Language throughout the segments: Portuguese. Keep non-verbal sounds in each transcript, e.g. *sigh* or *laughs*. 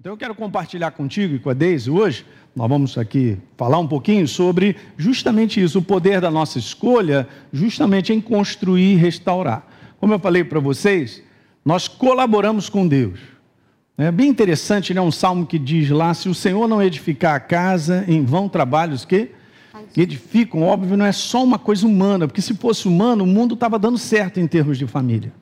Então eu quero compartilhar contigo e com a Deise hoje, nós vamos aqui falar um pouquinho sobre justamente isso, o poder da nossa escolha, justamente em construir e restaurar. Como eu falei para vocês, nós colaboramos com Deus. É bem interessante, né? Um salmo que diz lá: se o Senhor não edificar a casa, em vão trabalhos que edificam. Óbvio, não é só uma coisa humana, porque se fosse humano, o mundo estava dando certo em termos de família.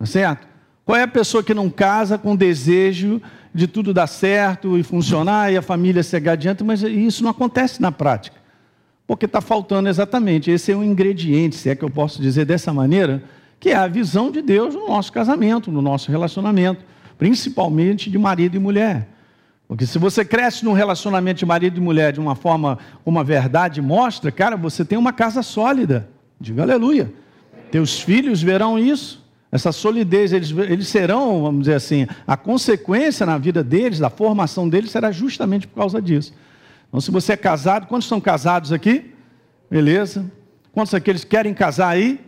É certo? Qual é a pessoa que não casa com desejo de tudo dar certo e funcionar e a família seguir adiante, mas isso não acontece na prática. Porque está faltando exatamente, esse é um ingrediente, se é que eu posso dizer dessa maneira, que é a visão de Deus no nosso casamento, no nosso relacionamento, principalmente de marido e mulher. Porque se você cresce num relacionamento de marido e mulher de uma forma, uma verdade mostra, cara, você tem uma casa sólida. Diga aleluia. Teus filhos verão isso essa solidez, eles, eles serão, vamos dizer assim, a consequência na vida deles, da formação deles, será justamente por causa disso. Então, se você é casado, quantos estão casados aqui? Beleza. Quantos aqueles querem casar aí?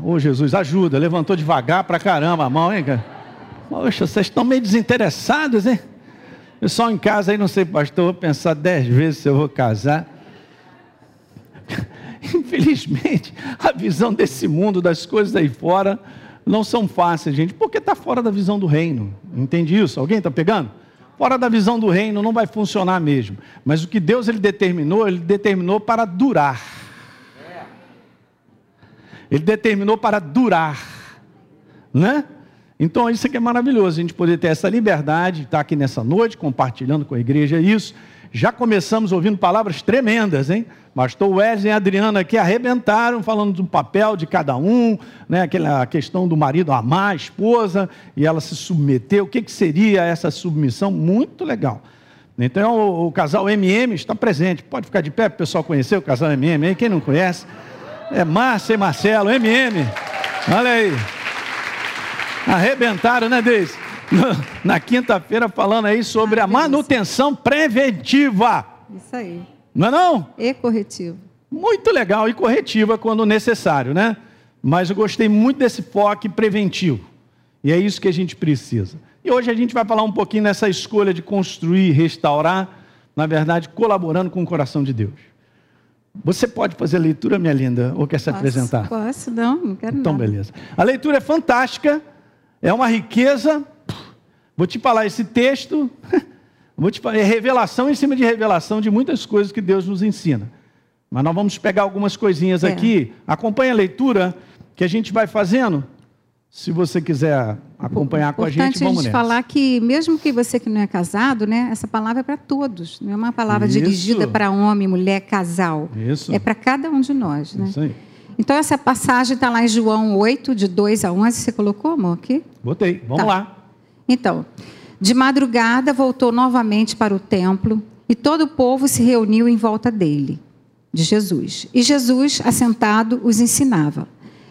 Ô oh, Jesus, ajuda, levantou devagar pra caramba a mão, hein, cara? Poxa, vocês estão meio desinteressados, hein? Pessoal em casa aí, não sei, pastor, vou pensar dez vezes se eu vou casar. Infelizmente, a visão desse mundo, das coisas aí fora, não são fáceis, gente, porque está fora da visão do reino. Entende isso? Alguém está pegando? Fora da visão do reino não vai funcionar mesmo. Mas o que Deus ele determinou, ele determinou para durar. Ele determinou para durar, né? Então isso aqui é maravilhoso, a gente poder ter essa liberdade, estar aqui nessa noite compartilhando com a igreja isso. Já começamos ouvindo palavras tremendas, hein? Pastor Wesley e Adriana aqui arrebentaram, falando do papel de cada um, né? aquela questão do marido amar a esposa e ela se submeter. O que, que seria essa submissão? Muito legal. Então, o, o, casal MM está presente. Pode ficar de pé para o pessoal conhecer o casal MM aí. Quem não conhece? É Márcia e Marcelo, MM. Olha aí. Arrebentaram, né, Deise? Na quinta-feira, falando aí sobre a manutenção preventiva. Isso aí. Não é não? E corretivo. Muito legal e corretiva quando necessário, né? Mas eu gostei muito desse foco preventivo. E é isso que a gente precisa. E hoje a gente vai falar um pouquinho nessa escolha de construir, restaurar, na verdade, colaborando com o coração de Deus. Você pode fazer a leitura, minha linda, ou quer se posso, apresentar? Posso, não, não quero Então, nada. beleza. A leitura é fantástica, é uma riqueza. Vou te falar esse texto. *laughs* Vou te falar, é revelação em cima de revelação de muitas coisas que Deus nos ensina. Mas nós vamos pegar algumas coisinhas É. aqui. Acompanhe a leitura que a gente vai fazendo. Se você quiser acompanhar com a gente, Importante a vamos gente nessa. falar que, mesmo que você que não é casado, né, essa palavra é para todos. Não é uma palavra Isso. dirigida para homem, mulher, casal. Isso. É para cada um de nós. Né? Isso aí. Então, essa passagem está lá em João 8, de 2 a 11. Você colocou, amor, aqui? Botei. Vamos Tá. lá. Então, de madrugada voltou novamente para o templo e todo o povo se reuniu em volta dele, de Jesus. E Jesus, assentado, os ensinava.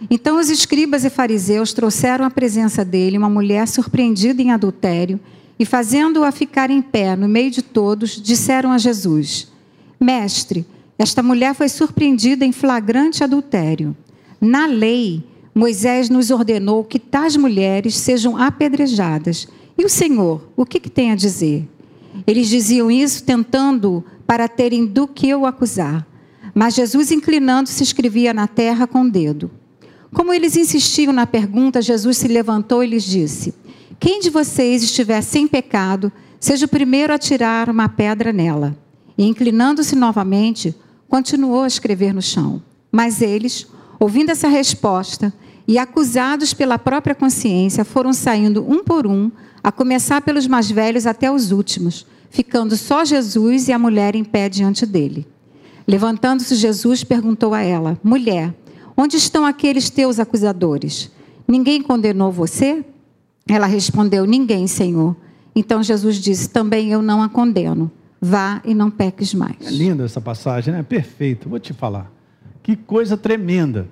Então os escribas e fariseus trouxeram à presença dele uma mulher surpreendida em adultério e, fazendo-a ficar em pé no meio de todos, disseram a Jesus: Mestre, esta mulher foi surpreendida em flagrante adultério. Na lei, Moisés nos ordenou que tais mulheres sejam apedrejadas. E o Senhor, o que, que tem a dizer? Eles diziam isso tentando para terem do que o acusar. Mas Jesus, inclinando-se, escrevia na terra com o dedo. Como eles insistiam na pergunta, Jesus se levantou e lhes disse: Quem de vocês estiver sem pecado, seja o primeiro a tirar uma pedra nela. E inclinando-se novamente, continuou a escrever no chão. Mas eles, ouvindo essa resposta e acusados pela própria consciência, foram saindo um por um, a começar pelos mais velhos até os últimos, ficando só Jesus e a mulher em pé diante dele. Levantando-se Jesus, perguntou a ela: Mulher, onde estão aqueles teus acusadores? Ninguém condenou você? Ela respondeu: Ninguém, Senhor. Então Jesus disse: Também eu não a condeno. Vá e não peques mais. É linda essa passagem, né? Perfeito. Vou te falar. Que coisa tremenda.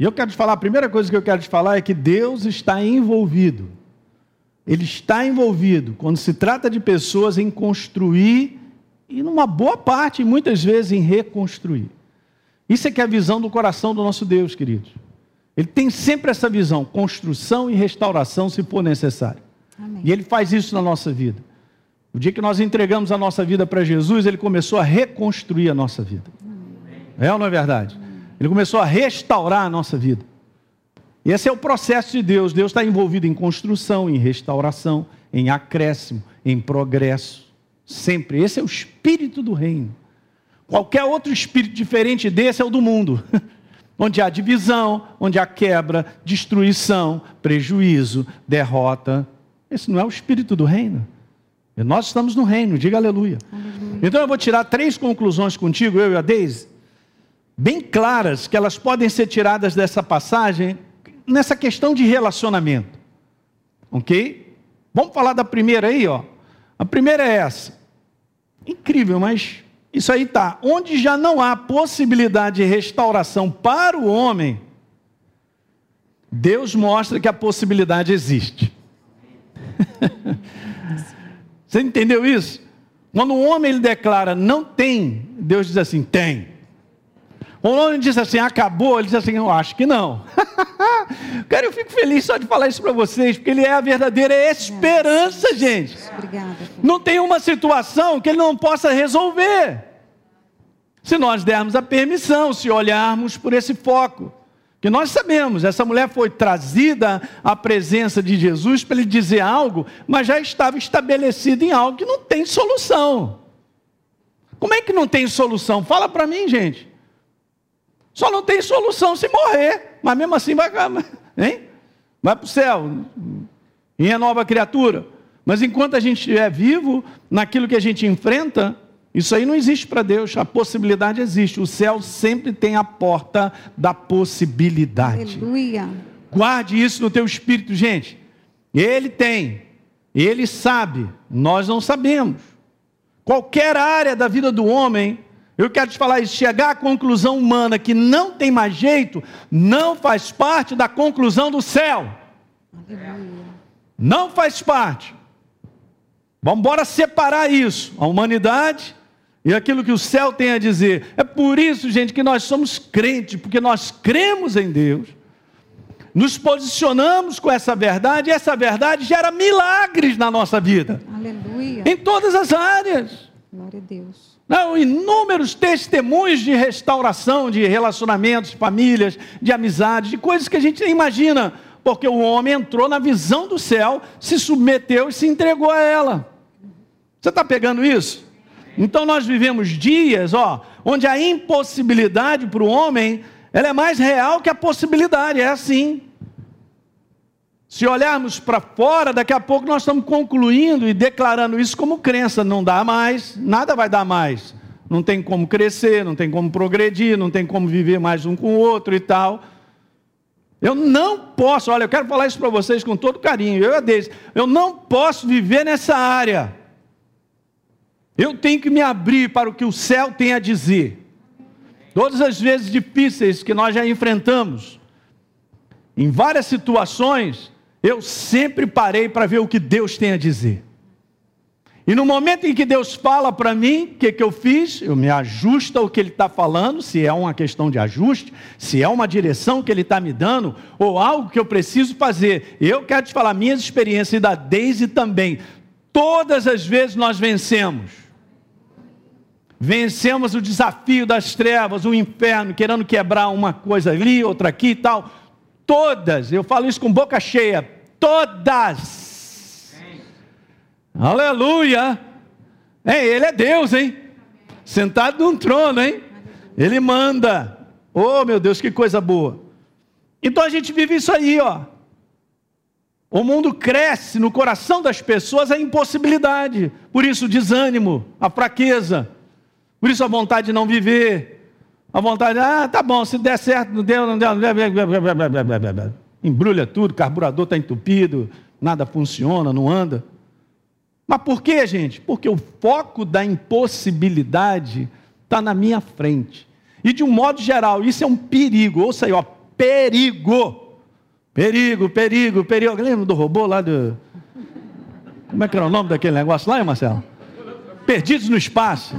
E eu quero te falar, a primeira coisa que eu quero te falar é que Deus está envolvido. Ele está envolvido quando se trata de pessoas em construir e numa boa parte, muitas vezes, em reconstruir. Isso é que é a visão do coração do nosso Deus, queridos. Ele tem sempre essa visão, construção e restauração, se for necessário. Amém. E Ele faz isso na nossa vida. O dia que nós entregamos a nossa vida para Jesus, Ele começou a reconstruir a nossa vida. É ou não é verdade? Ele começou a restaurar a nossa vida. E esse é o processo de Deus. Deus está envolvido em construção, em restauração, em acréscimo, em progresso. Sempre. Esse é o espírito do reino. Qualquer outro espírito diferente desse é o do mundo. *laughs* onde há divisão, onde há quebra, destruição, prejuízo, derrota. Esse não é o espírito do reino. E nós estamos no reino, diga aleluia. aleluia. Então eu vou tirar três conclusões contigo, eu e a Deise, bem claras, que elas podem ser tiradas dessa passagem nessa questão de relacionamento. Ok? Vamos falar da primeira aí, ó. A primeira é essa. Incrível, mas isso aí tá. Onde já não há possibilidade de restauração para o homem, Deus mostra que a possibilidade existe. *laughs* Você entendeu isso? Quando o homem ele declara não tem, Deus diz assim: tem. O homem diz assim, acabou, ele diz assim, eu acho que não. *laughs* Cara, eu fico feliz só de falar isso para vocês, porque ele é a verdadeira esperança, gente. Obrigada. Não tem uma situação que ele não possa resolver. Se nós dermos a permissão, se olharmos por esse foco. Que nós sabemos, essa mulher foi trazida à presença de Jesus para ele dizer algo, mas já estava estabelecido em algo que não tem solução. Como é que não tem solução? Fala para mim, gente. Só não tem solução se morrer, mas mesmo assim vai, *laughs* hein? vai para o céu, e é nova criatura. Mas enquanto a gente estiver vivo, naquilo que a gente enfrenta, isso aí não existe para Deus, a possibilidade existe. O céu sempre tem a porta da possibilidade. Aleluia. Guarde isso no teu espírito, gente. Ele tem, ele sabe, nós não sabemos. Qualquer área da vida do homem, eu quero te falar isso, chegar à conclusão humana que não tem mais jeito, não faz parte da conclusão do céu. Não faz parte. Vamos embora separar isso. A humanidade e aquilo que o céu tem a dizer. É por isso, gente, que nós somos crentes, porque nós cremos em Deus, nos posicionamos com essa verdade, e essa verdade gera milagres na nossa vida. Aleluia. Em todas as áreas. Glória a Deus. Não, inúmeros testemunhos de restauração de relacionamentos, famílias, de amizades, de coisas que a gente nem imagina, porque o homem entrou na visão do céu, se submeteu e se entregou a ela. Você está pegando isso? Então nós vivemos dias, ó, onde a impossibilidade para o homem, ela é mais real que a possibilidade, é assim. Se olharmos para fora, daqui a pouco nós estamos concluindo e declarando isso como crença, não dá mais, nada vai dar mais. Não tem como crescer, não tem como progredir, não tem como viver mais um com o outro e tal. Eu não posso, olha, eu quero falar isso para vocês com todo carinho, eu é deles, eu não posso viver nessa área. Eu tenho que me abrir para o que o céu tem a dizer. Todas as vezes difíceis que nós já enfrentamos, em várias situações, eu sempre parei para ver o que Deus tem a dizer. E no momento em que Deus fala para mim, o que, que eu fiz? Eu me ajusto ao que Ele está falando, se é uma questão de ajuste, se é uma direção que Ele está me dando, ou algo que eu preciso fazer. Eu quero te falar, minhas experiências e da Daisy também. Todas as vezes nós vencemos vencemos o desafio das trevas, o inferno, querendo quebrar uma coisa ali, outra aqui e tal. Todas, eu falo isso com boca cheia, todas. Aleluia. É, ele é Deus, hein? Sentado num trono, hein? Ele manda. Oh, meu Deus, que coisa boa. Então a gente vive isso aí, ó. O mundo cresce no coração das pessoas a impossibilidade, por isso o desânimo, a fraqueza, por isso a vontade de não viver. A vontade, ah, tá bom, se der certo, não deu, não deu. Embrulha tudo, carburador está entupido, nada funciona, não anda. Mas por quê, gente? Porque o foco da impossibilidade está na minha frente. E de um modo geral, isso é um perigo. Ouça aí, ó, perigo. Perigo, perigo, perigo. Lembra do robô lá do. Como é que era o nome daquele negócio lá, Marcelo? Perdidos no espaço.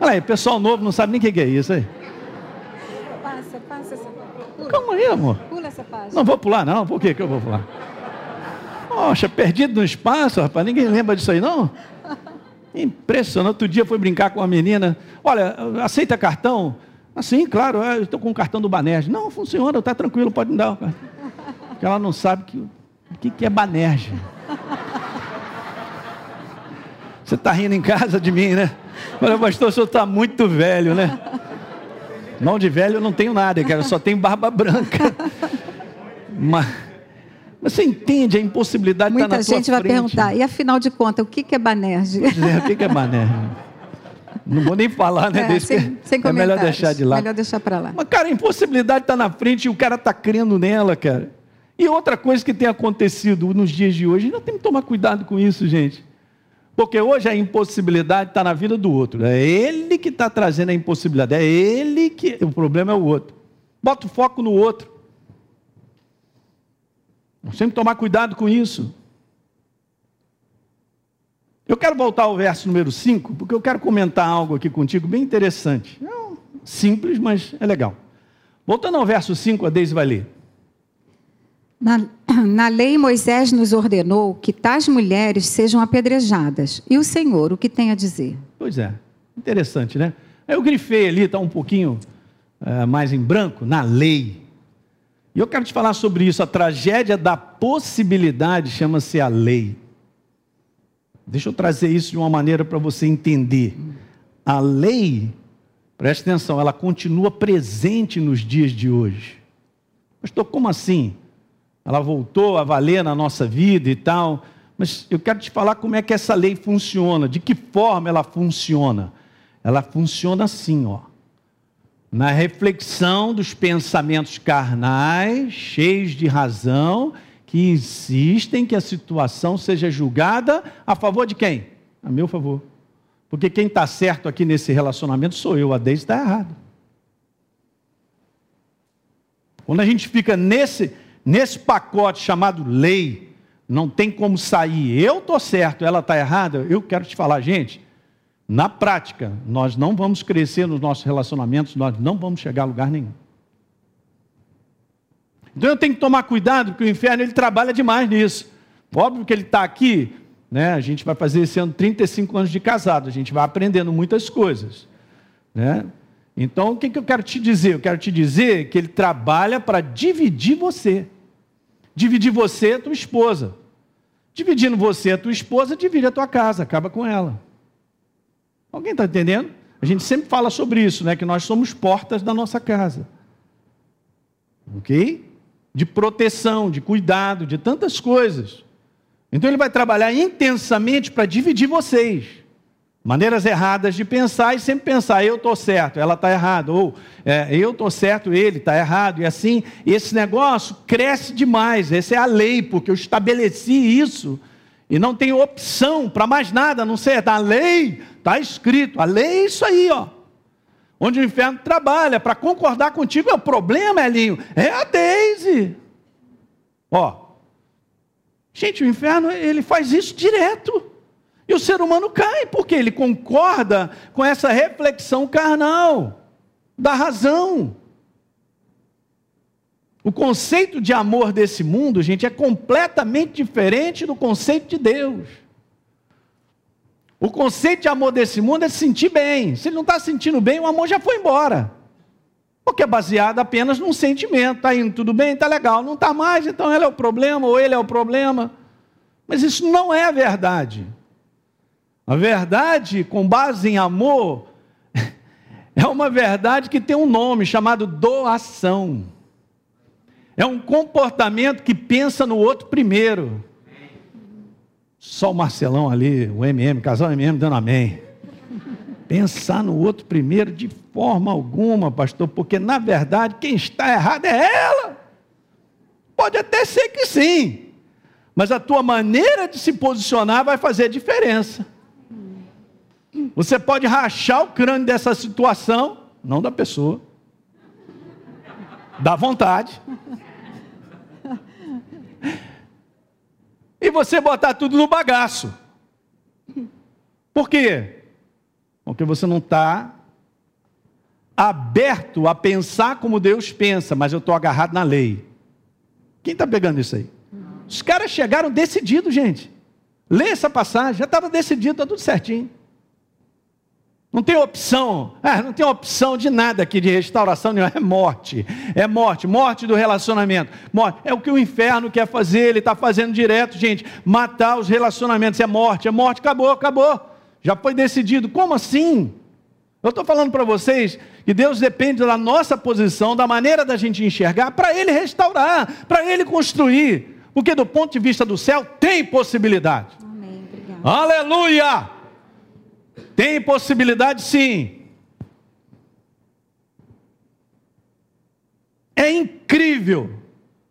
Olha aí, pessoal novo não sabe nem o que é isso aí. Essa Calma aí, amor. Pula essa página. Não vou pular, não. Por que, que eu vou pular? Poxa, perdido no espaço, rapaz, ninguém lembra disso aí, não? Impressionante. Outro dia foi brincar com uma menina. Olha, aceita cartão? Assim, claro, eu estou com o cartão do Banerj. Não, funciona, está tranquilo, pode me dar. Porque ela não sabe que, o que, que é Banerj. Você está rindo em casa de mim, né? Olha, pastor, o senhor está muito velho, né? Não de velho eu não tenho nada, cara, eu só tenho barba branca. *laughs* Mas, você entende a impossibilidade de estar na Muita gente vai perguntar, e afinal de contas, o que é Banerj? É, o que é Banerj? Não vou nem falar, né? É, sem, sem é melhor deixar de lá. Melhor deixar para lá. Mas, cara, a impossibilidade está na frente e o cara está crendo nela, cara. E outra coisa que tem acontecido nos dias de hoje, ainda tem que tomar cuidado com isso, gente. Porque hoje a impossibilidade está na vida do outro. É ele que está trazendo a impossibilidade. É ele que. O problema é o outro. Bota o foco no outro. Nós temos que tomar cuidado com isso. Eu quero voltar ao verso número 5, porque eu quero comentar algo aqui contigo bem interessante. É simples, mas é legal. Voltando ao verso 5, a Deise vai ler. Na, *clears throat* na lei, Moisés nos ordenou que tais mulheres sejam apedrejadas. E o Senhor, o que tem a dizer? Pois é, interessante, né? Eu grifei ali, está um pouquinho é, mais em branco, na lei. E eu quero te falar sobre isso. A tragédia da possibilidade chama-se a lei. Deixa eu trazer isso de uma maneira para você entender. A lei, preste atenção, ela continua presente nos dias de hoje. Pastor, como assim? Ela voltou a valer na nossa vida e tal. Mas eu quero te falar como é que essa lei funciona, de que forma ela funciona. Ela funciona assim, ó. Na reflexão dos pensamentos carnais, cheios de razão, que insistem que a situação seja julgada a favor de quem? A meu favor. Porque quem está certo aqui nesse relacionamento sou eu, a Deise está errado. Quando a gente fica nesse, nesse pacote chamado lei, não tem como sair. Eu estou certo, ela está errada. Eu quero te falar, gente, na prática, nós não vamos crescer nos nossos relacionamentos, nós não vamos chegar a lugar nenhum. Então eu tenho que tomar cuidado, porque o inferno ele trabalha demais nisso. Óbvio que ele está aqui, né? A gente vai fazer esse ano 35 anos de casado, a gente vai aprendendo muitas coisas, né? Então o que, que eu quero te dizer? Eu quero te dizer que ele trabalha para dividir você. Dividir você tua esposa. Dividindo você a tua esposa, divide a tua casa, acaba com ela. Alguém está entendendo? A gente sempre fala sobre isso, né? Que nós somos portas da nossa casa. Ok? De proteção, de cuidado, de tantas coisas. Então ele vai trabalhar intensamente para dividir vocês maneiras erradas de pensar e sempre pensar, eu estou certo, ela está errada, ou é, eu estou certo, ele está errado, e assim, esse negócio cresce demais, essa é a lei, porque eu estabeleci isso, e não tem opção para mais nada, não sei, a lei, está escrito, a lei é isso aí, ó. Onde o inferno trabalha para concordar contigo, é o problema, Elinho, é a Deise. Ó, gente, o inferno, ele faz isso direto. E o ser humano cai, porque ele concorda com essa reflexão carnal, da razão. O conceito de amor desse mundo, gente, é completamente diferente do conceito de Deus. O conceito de amor desse mundo é se sentir bem. Se ele não está sentindo bem, o amor já foi embora. Porque é baseado apenas num sentimento. Está indo tudo bem, está legal. Não está mais, então ele é o problema ou ele é o problema. Mas isso não é a verdade. A verdade, com base em amor, *laughs* é uma verdade que tem um nome chamado doação. É um comportamento que pensa no outro primeiro. Só o Marcelão ali, o MM, casal MM, dando amém. *laughs* Pensar no outro primeiro de forma alguma, pastor, porque na verdade quem está errado é ela. Pode até ser que sim, mas a tua maneira de se posicionar vai fazer diferença. Você pode rachar o crânio dessa situação, não da pessoa, da vontade. E você botar tudo no bagaço. Por quê? Porque você não está aberto a pensar como Deus pensa, mas eu estou agarrado na lei. Quem está pegando isso aí? Os caras chegaram decididos, gente. Lê essa passagem, já estava decidido, está tudo certinho. Não tem opção, ah, não tem opção de nada aqui de restauração nenhuma, é morte, é morte, morte do relacionamento, morte, é o que o inferno quer fazer, ele está fazendo direto, gente, matar os relacionamentos, é morte, é morte, acabou, acabou, já foi decidido, como assim? Eu estou falando para vocês que Deus depende da nossa posição, da maneira da gente enxergar, para Ele restaurar, para Ele construir, porque do ponto de vista do céu tem possibilidade. Amém, Aleluia! Tem possibilidade sim. É incrível,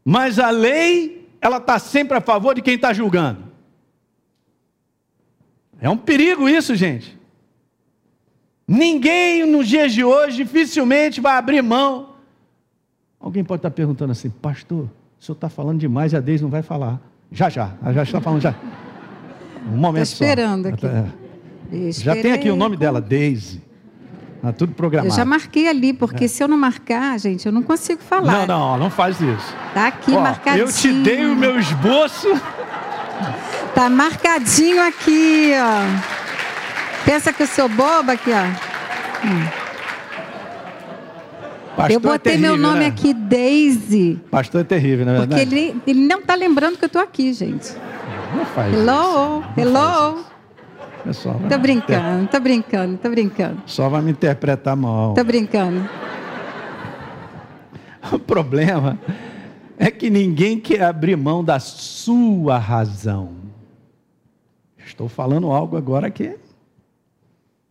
mas a lei, ela está sempre a favor de quem está julgando. É um perigo isso, gente. Ninguém nos dias de hoje dificilmente vai abrir mão. Alguém pode estar perguntando assim, pastor, o senhor está falando demais e a Deise não vai falar. Já, já, já está falando já. Um momento Estou esperando só. aqui. É. Já tem aqui o nome dela, Daisy. Está tudo programado. Eu já marquei ali, porque é. se eu não marcar, gente, eu não consigo falar. Não, não, não faz isso. Está aqui Ó, marcadinho. Eu te dei o meu esboço. Está marcadinho aqui, ó. Pensa que eu sou boba aqui, ó. Hum. eu botei é terrível, meu nome né? aqui, Daisy. Pastor é terrível, na verdade. Porque ele, ele não está lembrando que eu estou aqui, gente. Não faz Hello, isso. hello. Pessoal, tô brincando, tô brincando, tô brincando. Só vai me interpretar mal. Tô brincando. *laughs* O problema é que ninguém quer abrir mão da sua razão. Estou falando algo agora que.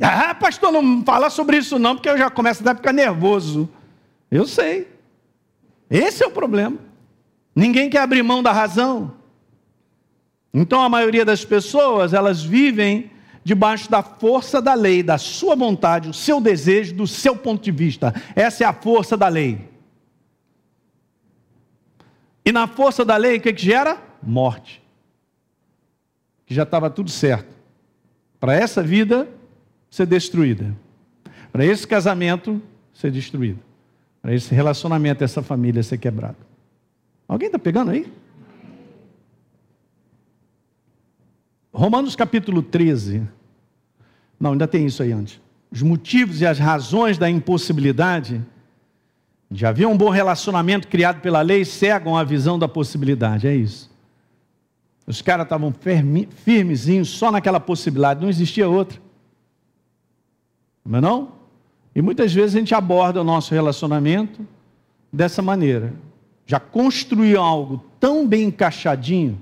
Ah, pastor, não fala sobre isso não, porque eu já começo a ficar nervoso. Eu sei. Esse é o problema. Ninguém quer abrir mão da razão. Então a maioria das pessoas, elas vivem debaixo da força da lei, da sua vontade, o seu desejo, do seu ponto de vista. Essa é a força da lei. E na força da lei, o que, que gera? Morte. Que já estava tudo certo. Para essa vida ser destruída. Para esse casamento ser destruído. Para esse relacionamento, essa família ser quebrada. Alguém está pegando aí? Romanos capítulo 13. Não, ainda tem isso aí antes. Os motivos e as razões da impossibilidade de haver um bom relacionamento criado pela lei cegam a visão da possibilidade, é isso. Os caras estavam firmezinhos só naquela possibilidade, não existia outra. Não é não? E muitas vezes a gente aborda o nosso relacionamento dessa maneira. Já construiu algo tão bem encaixadinho,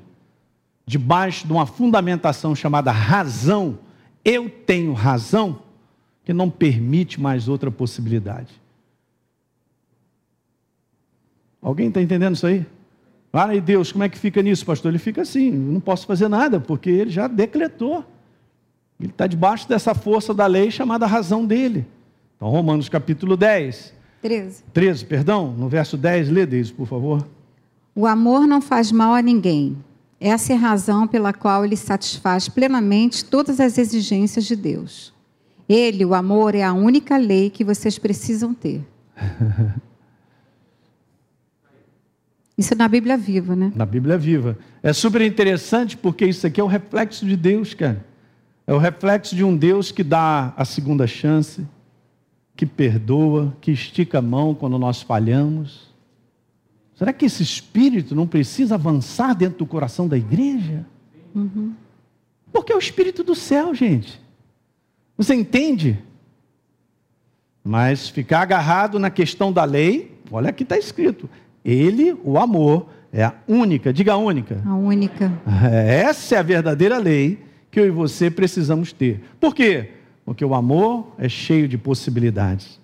debaixo de uma fundamentação chamada razão, eu tenho razão, que não permite mais outra possibilidade. Alguém está entendendo isso aí? Ah, e Deus, como é que fica nisso, pastor? Ele fica assim, não posso fazer nada, porque ele já decretou. Ele está debaixo dessa força da lei chamada razão dele. Então, Romanos capítulo 10. 13. 13, perdão, no verso 10, lê isso, por favor. O amor não faz mal a ninguém. Essa é a razão pela qual ele satisfaz plenamente todas as exigências de Deus. Ele, o amor, é a única lei que vocês precisam ter. *laughs* Isso é na Bíblia viva, né? Na Bíblia viva. É super interessante porque isso aqui é o reflexo de Deus, cara. É o reflexo de um Deus que dá a segunda chance, que perdoa, que estica a mão quando nós falhamos Será que esse espírito não precisa avançar dentro do coração da igreja? Uhum. Porque é o espírito do céu, gente. Você entende? Mas ficar agarrado na questão da lei, olha aqui está escrito: Ele, o amor, é a única, diga a única. A única. Essa é a verdadeira lei que eu e você precisamos ter. Por quê? Porque o amor é cheio de possibilidades.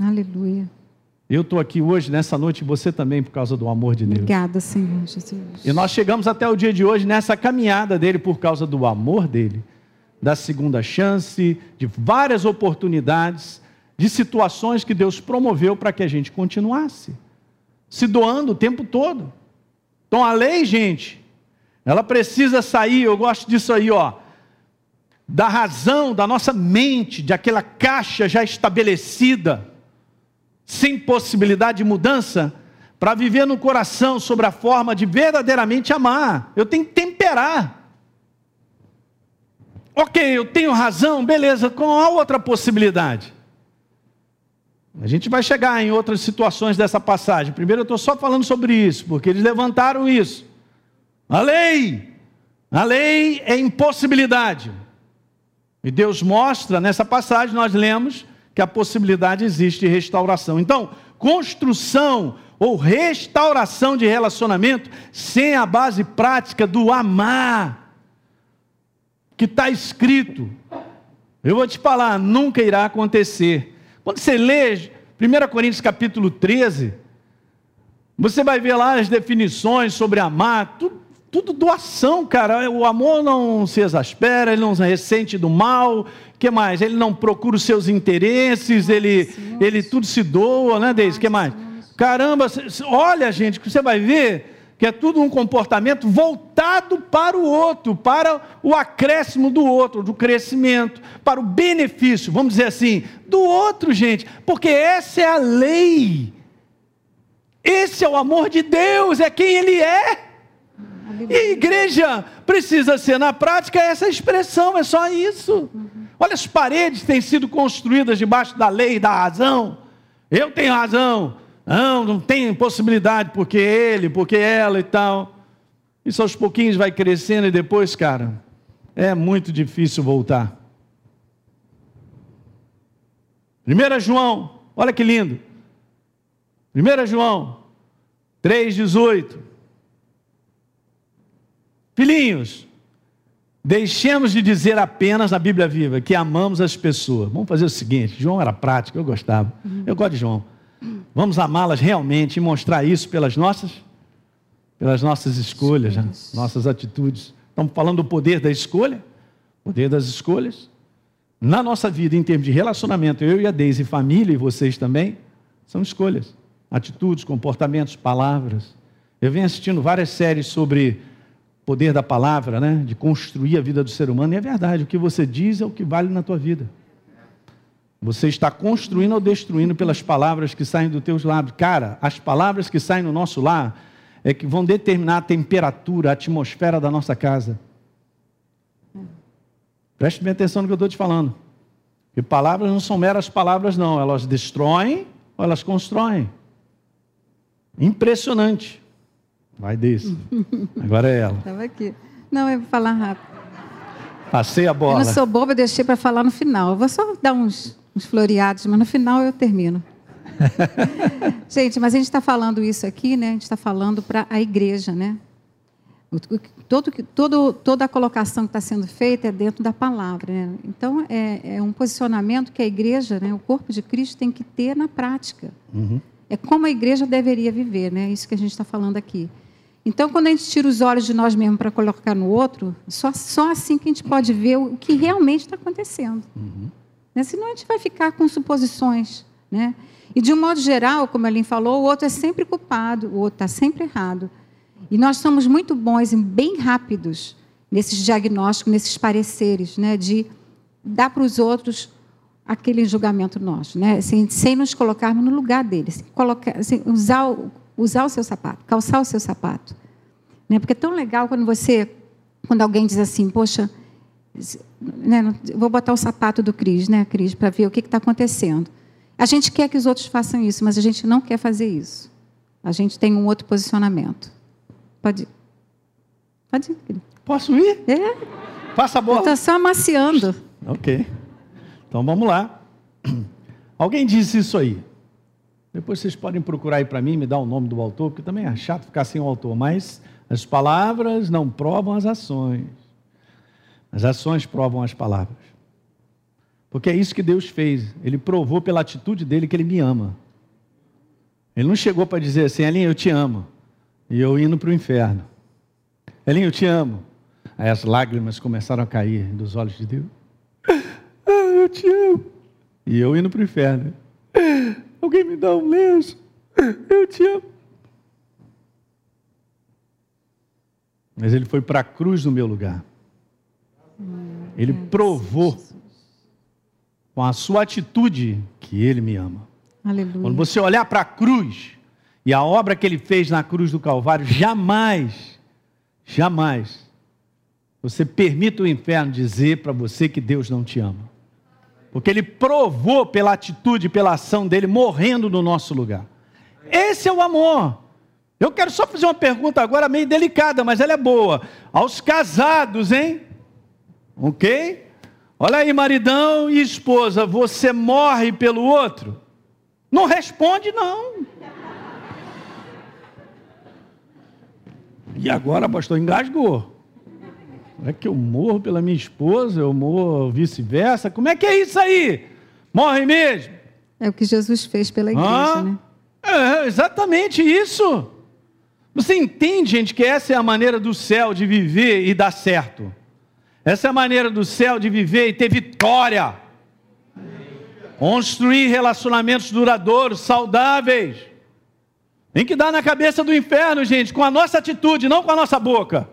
Aleluia. Eu estou aqui hoje, nessa noite, você também, por causa do amor de Deus. Obrigada, Senhor Jesus. E nós chegamos até o dia de hoje nessa caminhada dele por causa do amor dele, da segunda chance, de várias oportunidades, de situações que Deus promoveu para que a gente continuasse, se doando o tempo todo. Então a lei, gente, ela precisa sair, eu gosto disso aí, ó, da razão, da nossa mente, de aquela caixa já estabelecida sem possibilidade de mudança, para viver no coração sobre a forma de verdadeiramente amar. Eu tenho que temperar. Ok, eu tenho razão, beleza, qual a outra possibilidade? A gente vai chegar em outras situações dessa passagem. Primeiro eu estou só falando sobre isso, porque eles levantaram isso. A lei, a lei é impossibilidade. E Deus mostra nessa passagem, nós lemos que a possibilidade existe de restauração. Então, construção ou restauração de relacionamento sem a base prática do amar, que está escrito, eu vou te falar, nunca irá acontecer. Quando você lê 1 Coríntios capítulo 13, você vai ver lá as definições sobre amar, tudo, tudo doação, cara. O amor não se exaspera, ele não ressente do mal. Que mais? Ele não procura os seus interesses, ele, ele tudo se doa, né, Deise? que mais? Caramba, olha, gente, que você vai ver que é tudo um comportamento voltado para o outro, para o acréscimo do outro, do crescimento, para o benefício, vamos dizer assim, do outro, gente, porque essa é a lei. Esse é o amor de Deus, é quem Ele é. E a igreja precisa ser, na prática, essa expressão, é só isso. Olha, as paredes têm sido construídas debaixo da lei da razão. Eu tenho razão, não, não tem possibilidade, porque ele, porque ela e tal. Isso aos pouquinhos vai crescendo e depois, cara, é muito difícil voltar. 1 João, olha que lindo. 1 João 3,18. Filhinhos, deixemos de dizer apenas na Bíblia Viva que amamos as pessoas. Vamos fazer o seguinte: João era prático, eu gostava. Eu gosto de João. Vamos amá-las realmente e mostrar isso pelas nossas, pelas nossas escolhas, né? nossas atitudes. Estamos falando do poder da escolha, poder das escolhas. Na nossa vida, em termos de relacionamento, eu e a Deise, família e vocês também, são escolhas, atitudes, comportamentos, palavras. Eu venho assistindo várias séries sobre poder da palavra, né? de construir a vida do ser humano, e é verdade, o que você diz é o que vale na tua vida. Você está construindo ou destruindo pelas palavras que saem dos teus lábios. Cara, as palavras que saem no nosso lar é que vão determinar a temperatura, a atmosfera da nossa casa. Preste bem atenção no que eu estou te falando. Porque palavras não são meras palavras, não. Elas destroem ou elas constroem. Impressionante. Vai desse. *laughs* Agora é ela. Estava aqui. Não, eu vou falar rápido. Passei a bola. Eu não sou boba, deixei para falar no final. Eu vou só dar uns uns floreados, mas no final eu termino. *laughs* gente, mas a gente está falando isso aqui, né? A gente está falando para a igreja, né? Todo, todo, toda a colocação que está sendo feita é dentro da palavra. Né? Então, é, é, um posicionamento que a igreja, né, o corpo de Cristo, tem que ter na prática. Uhum. É como a igreja deveria viver, né? Isso que a gente está falando aqui. Então, quando a gente tira os olhos de nós mesmos para colocar no outro, só, só assim que a gente pode ver o que realmente está acontecendo. Uhum. Né? Senão a gente vai ficar com suposições. Né? E de um modo geral, como a Aline falou, o outro é sempre culpado, o outro está sempre errado. E nós somos muito bons e bem rápidos nesses diagnósticos, nesses pareceres, né? de dar para os outros aquele julgamento nosso, né? sem, sem nos colocarmos no lugar deles, colocar, sem usar, usar o seu sapato, calçar o seu sapato. Né? Porque é tão legal quando você, quando alguém diz assim, poxa, né, vou botar o sapato do Cris, né, Cris, para ver o que está acontecendo. A gente quer que os outros façam isso, mas a gente não quer fazer isso. A gente tem um outro posicionamento. Pode ir. Pode ir, Cris. Posso ir? É. Passa a bola. Está só amaciando. Ok. Então vamos lá. Alguém disse isso aí. Depois vocês podem procurar aí para mim, me dar o nome do autor, porque também é chato ficar sem o autor, mas as palavras não provam as ações. As ações provam as palavras. Porque é isso que Deus fez. Ele provou pela atitude dele que ele me ama. Ele não chegou para dizer assim, Elinho, eu te amo. E eu indo para o inferno. Elinho, eu te amo. Aí as lágrimas começaram a cair dos olhos de Deus. *laughs* Ah, eu te amo. E eu indo para o inferno. Alguém me dá um lenço. Eu te amo. Mas ele foi para a cruz no meu lugar. Ele provou com a sua atitude que ele me ama. Aleluia. Quando você olhar para a cruz e a obra que ele fez na cruz do Calvário, jamais, jamais, você permita o inferno dizer para você que Deus não te ama. Porque ele provou pela atitude, pela ação dele, morrendo no nosso lugar. Esse é o amor. Eu quero só fazer uma pergunta agora meio delicada, mas ela é boa. Aos casados, hein? Ok? Olha aí, maridão e esposa, você morre pelo outro? Não responde, não. E agora, pastor, engasgou. É que eu morro pela minha esposa, eu morro vice-versa. Como é que é isso aí? Morre mesmo? É o que Jesus fez pela igreja, ah, né? É exatamente isso. Você entende, gente, que essa é a maneira do céu de viver e dar certo. Essa é a maneira do céu de viver e ter vitória. Construir relacionamentos duradouros, saudáveis. Tem que dar na cabeça do inferno, gente, com a nossa atitude, não com a nossa boca.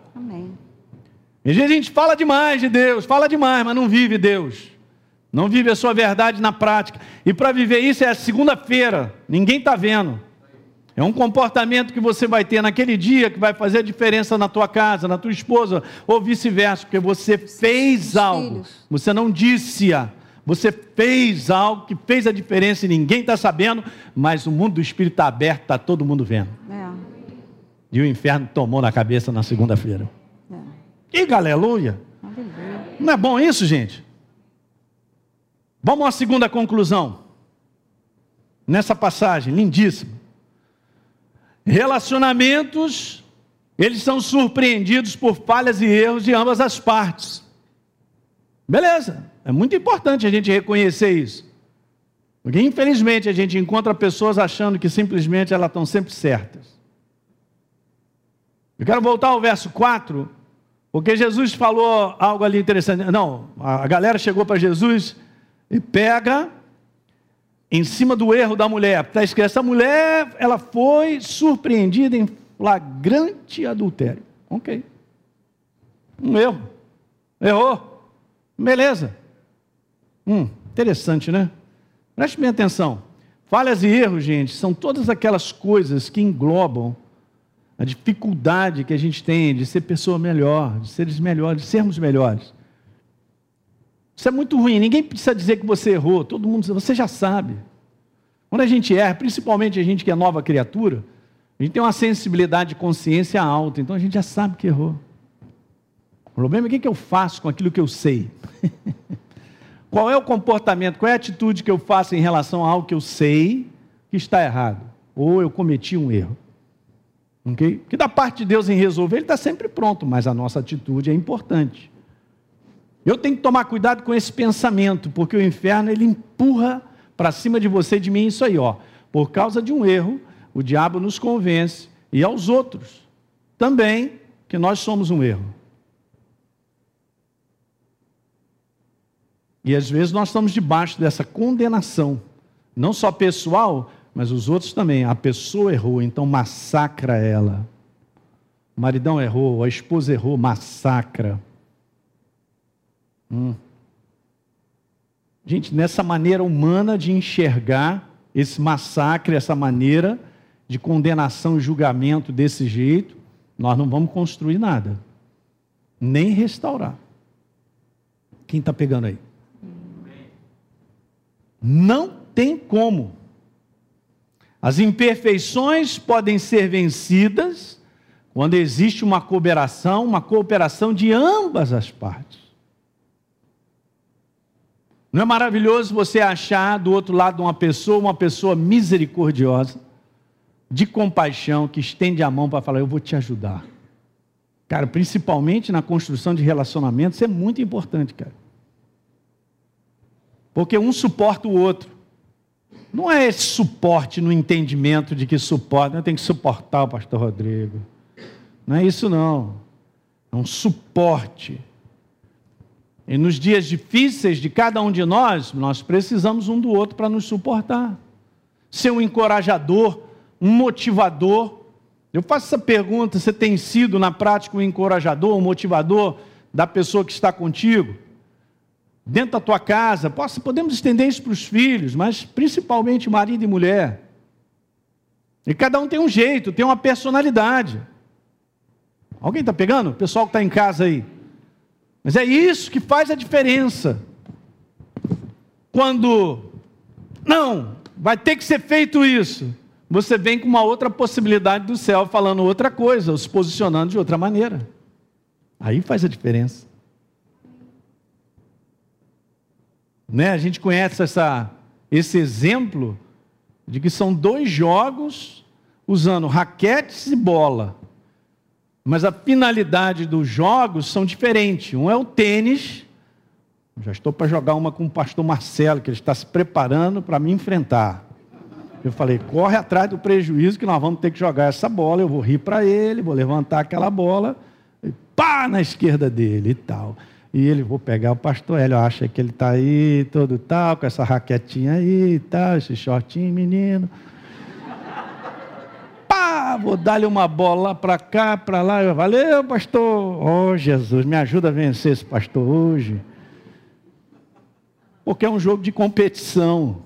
Às vezes a gente fala demais de Deus, fala demais, mas não vive Deus. Não vive a sua verdade na prática. E para viver isso é segunda-feira, ninguém está vendo. É um comportamento que você vai ter naquele dia que vai fazer a diferença na tua casa, na tua esposa, ou vice-versa, porque você fez algo, você não disse-a, você fez algo que fez a diferença e ninguém está sabendo, mas o mundo do Espírito está aberto, está todo mundo vendo. É. E o inferno tomou na cabeça na segunda-feira. E aleluia! Não é bom isso, gente? Vamos à segunda conclusão. Nessa passagem, lindíssima. Relacionamentos, eles são surpreendidos por falhas e erros de ambas as partes. Beleza, é muito importante a gente reconhecer isso. Porque infelizmente a gente encontra pessoas achando que simplesmente elas estão sempre certas. Eu quero voltar ao verso 4, porque Jesus falou algo ali interessante. Não, a galera chegou para Jesus e pega em cima do erro da mulher. Está escrito, essa mulher, ela foi surpreendida em flagrante adultério. Ok. Um erro. Errou. Beleza. Hum, interessante, né? Preste bem atenção. Falhas e erros, gente, são todas aquelas coisas que englobam a dificuldade que a gente tem de ser pessoa melhor, de seres melhores, de sermos melhores. Isso é muito ruim. Ninguém precisa dizer que você errou. Todo mundo, você já sabe. Quando a gente erra, principalmente a gente que é nova criatura, a gente tem uma sensibilidade de consciência alta. Então a gente já sabe que errou. O problema é o que eu faço com aquilo que eu sei. *laughs* qual é o comportamento, qual é a atitude que eu faço em relação a algo que eu sei que está errado? Ou eu cometi um erro. Okay? Que da parte de Deus em resolver, Ele está sempre pronto, mas a nossa atitude é importante. Eu tenho que tomar cuidado com esse pensamento, porque o inferno ele empurra para cima de você e de mim isso aí, ó. Por causa de um erro, o diabo nos convence e aos outros também que nós somos um erro. E às vezes nós estamos debaixo dessa condenação, não só pessoal, mas os outros também. A pessoa errou, então massacra ela. O maridão errou, a esposa errou, massacra. Hum. Gente, nessa maneira humana de enxergar esse massacre, essa maneira de condenação e julgamento desse jeito, nós não vamos construir nada, nem restaurar. Quem está pegando aí? Não tem como. As imperfeições podem ser vencidas quando existe uma cooperação, uma cooperação de ambas as partes. Não é maravilhoso você achar do outro lado uma pessoa, uma pessoa misericordiosa, de compaixão, que estende a mão para falar: Eu vou te ajudar. Cara, principalmente na construção de relacionamentos, é muito importante, cara. Porque um suporta o outro. Não é esse suporte no entendimento de que suporta, eu tenho que suportar o pastor Rodrigo. Não é isso, não. É um suporte e nos dias difíceis de cada um de nós, nós precisamos um do outro para nos suportar. Ser um encorajador, um motivador. Eu faço essa pergunta: você tem sido na prática um encorajador, um motivador da pessoa que está contigo? Dentro da tua casa, podemos estender isso para os filhos, mas principalmente marido e mulher. E cada um tem um jeito, tem uma personalidade. Alguém está pegando? O pessoal que está em casa aí. Mas é isso que faz a diferença. Quando, não, vai ter que ser feito isso. Você vem com uma outra possibilidade do céu falando outra coisa, se posicionando de outra maneira. Aí faz a diferença. Né? A gente conhece essa, esse exemplo de que são dois jogos usando raquetes e bola. Mas a finalidade dos jogos são diferentes. Um é o tênis. Já estou para jogar uma com o pastor Marcelo, que ele está se preparando para me enfrentar. Eu falei, corre atrás do prejuízo que nós vamos ter que jogar essa bola. Eu vou rir para ele, vou levantar aquela bola, e pá na esquerda dele e tal. E ele, vou pegar o pastor Hélio, acha que ele está aí, todo tal, com essa raquetinha aí tal, esse shortinho, menino. *laughs* Pá, vou dar-lhe uma bola para cá, para lá. Valeu, pastor. Oh, Jesus, me ajuda a vencer esse pastor hoje. Porque é um jogo de competição.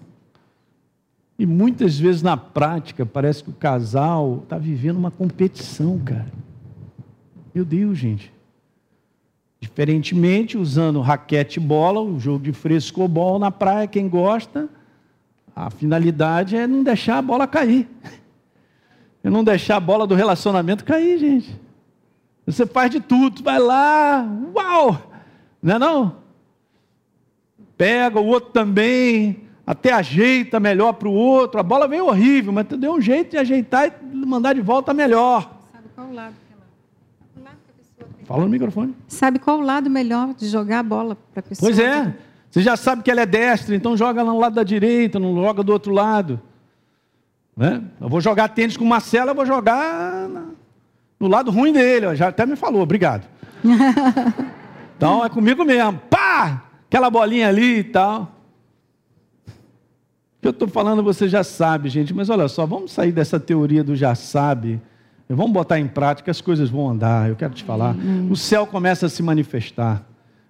E muitas vezes na prática parece que o casal está vivendo uma competição, cara. Meu Deus, gente. Diferentemente, usando raquete e bola, o jogo de frescobol na praia, quem gosta, a finalidade é não deixar a bola cair. *laughs* É não deixar a bola do relacionamento cair, gente. Você faz de tudo, vai lá, uau! Não é não? Pega o outro também, até ajeita melhor para o outro. A bola veio horrível, mas deu um jeito de ajeitar e mandar de volta melhor. Sabe qual o lado? Fala no microfone. Sabe qual o lado melhor de jogar a bola para a pessoa? Pois é. Você já sabe que ela é destra, então joga no lado da direita, não joga do outro lado. Né? Eu vou jogar tênis com o Marcelo, eu vou jogar no lado ruim dele. Já até me falou, obrigado. *laughs* então é comigo mesmo. Pá! Aquela bolinha ali e tal. O que eu estou falando você já sabe, gente, mas olha só, vamos sair dessa teoria do já sabe Vamos botar em prática, as coisas vão andar. Eu quero te falar. O céu começa a se manifestar.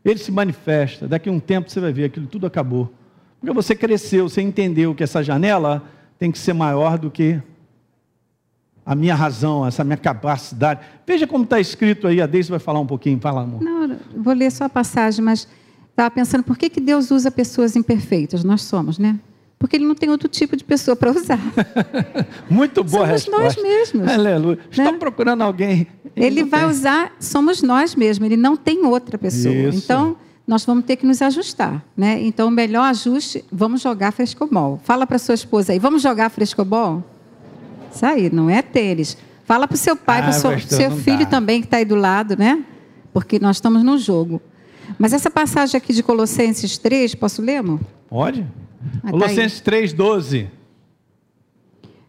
Ele se manifesta. Daqui a um tempo você vai ver aquilo tudo acabou. Porque você cresceu, você entendeu que essa janela tem que ser maior do que a minha razão, essa minha capacidade. Veja como está escrito aí, a Deise vai falar um pouquinho. Fala, amor. Não, vou ler só a passagem, mas estava pensando, por que, que Deus usa pessoas imperfeitas? Nós somos, né? Porque ele não tem outro tipo de pessoa para usar. *laughs* Muito boa somos resposta. nós mesmos. Aleluia. Né? Está procurando alguém. Ele, ele vai tem. usar, somos nós mesmos, ele não tem outra pessoa. Isso. Então, nós vamos ter que nos ajustar. Né? Então, o melhor ajuste, vamos jogar frescobol. Fala para sua esposa aí, vamos jogar frescobol? Isso aí, não é tênis. Fala para o seu pai, ah, para o seu, seu filho dá. também que está aí do lado, né? Porque nós estamos no jogo. Mas essa passagem aqui de Colossenses 3, posso ler, amor? Pode. Ah, Colossenses tá 3,12.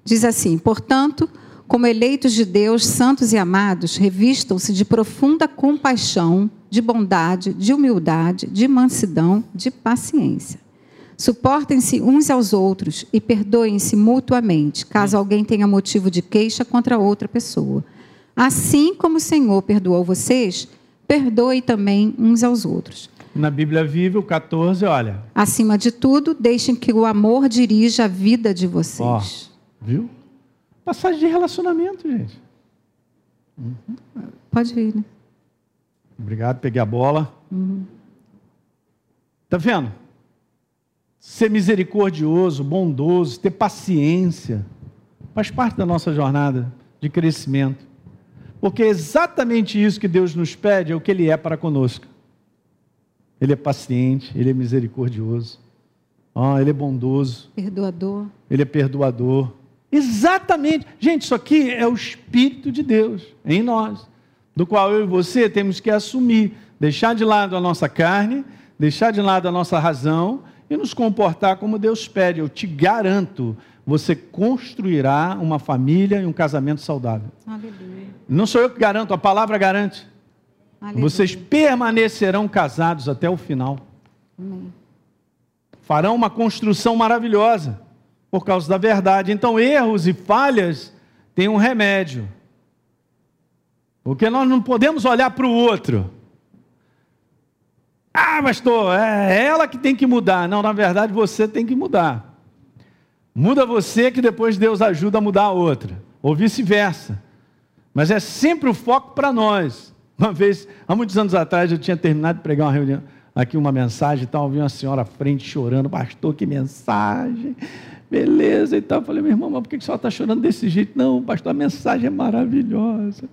Diz assim: Portanto, como eleitos de Deus, santos e amados, revistam-se de profunda compaixão, de bondade, de humildade, de mansidão, de paciência. Suportem-se uns aos outros e perdoem-se mutuamente, caso alguém tenha motivo de queixa contra outra pessoa. Assim como o Senhor perdoou vocês, perdoe também uns aos outros. Na Bíblia Viva, o 14, olha. Acima de tudo, deixem que o amor dirija a vida de vocês. Ó, viu? Passagem de relacionamento, gente. Uhum. Pode ir, né? Obrigado, peguei a bola. Uhum. Tá vendo? Ser misericordioso, bondoso, ter paciência, faz parte da nossa jornada de crescimento. Porque é exatamente isso que Deus nos pede, é o que Ele é para conosco. Ele é paciente, ele é misericordioso. Oh, ele é bondoso. Perdoador. Ele é perdoador. Exatamente. Gente, isso aqui é o Espírito de Deus em nós, do qual eu e você temos que assumir, deixar de lado a nossa carne, deixar de lado a nossa razão e nos comportar como Deus pede. Eu te garanto, você construirá uma família e um casamento saudável. Aleluia. Não sou eu que garanto, a palavra garante. Aleluia. Vocês permanecerão casados até o final. Amém. Farão uma construção maravilhosa por causa da verdade. Então, erros e falhas têm um remédio. Porque nós não podemos olhar para o outro. Ah, pastor, é ela que tem que mudar. Não, na verdade você tem que mudar. Muda você que depois Deus ajuda a mudar a outra, ou vice-versa. Mas é sempre o foco para nós. Uma vez, há muitos anos atrás, eu tinha terminado de pregar uma reunião, aqui uma mensagem e tal, vi uma senhora à frente chorando, pastor, que mensagem, beleza e tal. Eu falei, meu irmão, mas por que a senhora está chorando desse jeito? Não, pastor, a mensagem é maravilhosa,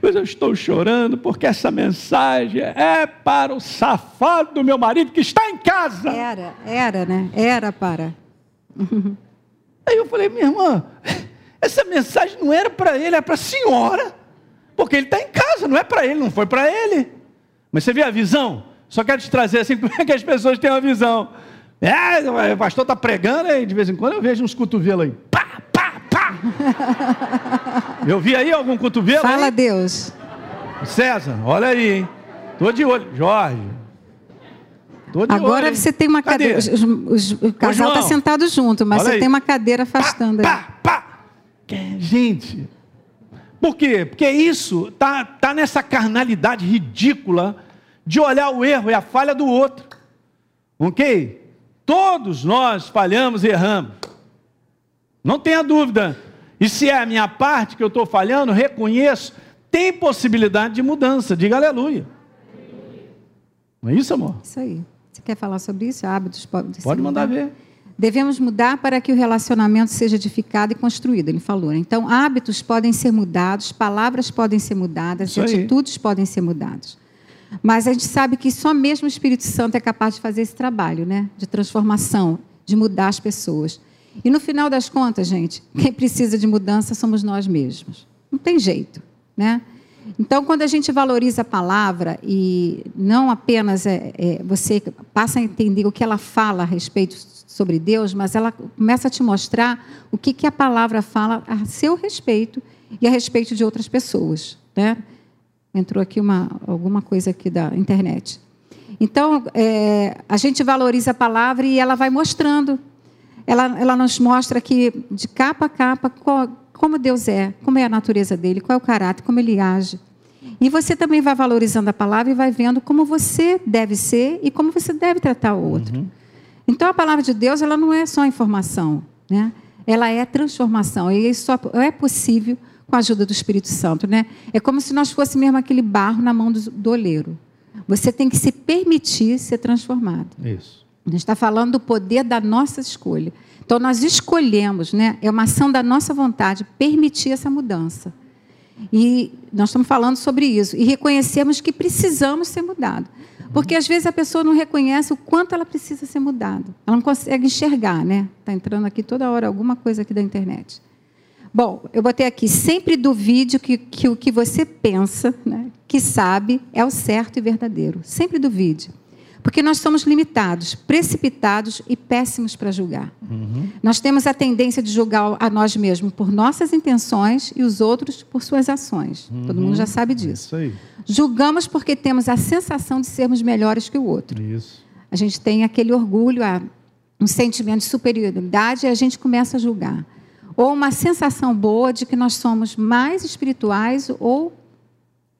mas eu estou chorando porque essa mensagem é para o safado do meu marido que está em casa. Era, era, né? Era para. Aí eu falei, minha irmã, essa mensagem não era para ele, era para a senhora, porque ele está em casa, não é para ele, não foi para ele. Mas você vê a visão? Só quero te trazer assim, *laughs* como é que as pessoas têm uma visão. É, o pastor está pregando e de vez em quando eu vejo uns cotovelos aí. Pá, pá, pá. *laughs* Eu vi aí algum cotovelo? Fala aí? Deus. César, olha aí, hein? Tô de olho. Jorge. Tô de Agora olho, você tem uma Cadê? cadeira. os- os- o casal está sentado junto, mas olha você aí. tem uma cadeira afastando. aí. Pá, pá, pá. Que- Gente, por quê? Porque isso tá, tá nessa carnalidade ridícula de olhar o erro e a falha do outro. Ok? Todos nós falhamos e erramos. Não tenha dúvida. E se é a minha parte que eu estou falhando, reconheço, tem possibilidade de mudança. Diga aleluia. Não é isso, amor? Isso aí. Você quer falar sobre isso? Hábitos podem ser Pode mandar ver. Devemos mudar para que o relacionamento seja edificado e construído, ele falou. né? Então, hábitos podem ser mudados, palavras podem ser mudadas, Isso aí. atitudes podem ser mudadas. Mas a gente sabe que só mesmo o Espírito Santo é capaz de fazer esse trabalho, né? De transformação, de mudar as pessoas. E no final das contas, gente, quem precisa de mudança somos nós mesmos. Não tem jeito, né? Então, quando a gente valoriza a palavra e não apenas é, é, você passa a entender o que ela fala a respeito sobre Deus, mas ela começa a te mostrar o que, que a palavra fala a seu respeito e a respeito de outras pessoas, né? Entrou aqui uma, alguma coisa aqui da internet. Então, é, a gente valoriza a palavra e ela vai mostrando. Ela, ela nos mostra que, de capa a capa, qual- como Deus é, como é a natureza dele, qual é o caráter, como ele age. E você também vai valorizando a palavra e vai vendo como você deve ser e como você deve tratar o outro. Então, a palavra de Deus ela não é só informação, né? ela é transformação. E isso só é possível com a ajuda do Espírito Santo. Né? É como se nós fosse mesmo aquele barro na mão do, do oleiro. Você tem que se permitir ser transformado. Isso. A gente está falando do poder da nossa escolha. Então, nós escolhemos, né? é uma ação da nossa vontade, permitir essa mudança. E nós estamos falando sobre isso. E reconhecemos que precisamos ser mudados. Porque às vezes a pessoa não reconhece o quanto ela precisa ser mudada. Ela não consegue enxergar, né? Está entrando aqui toda hora alguma coisa aqui da internet. Bom, eu botei aqui, sempre duvide que, que o que você pensa, né, que sabe, é o certo e verdadeiro. Sempre duvide. Porque nós somos limitados, precipitados e péssimos para julgar. Nós temos a tendência de julgar a nós mesmos por nossas intenções e os outros por suas ações. Todo mundo já sabe disso. Isso aí. Julgamos porque temos a sensação de sermos melhores que o outro. Isso. A gente tem aquele orgulho, um sentimento de superioridade e a gente começa a julgar. Ou uma sensação boa de que nós somos mais espirituais ou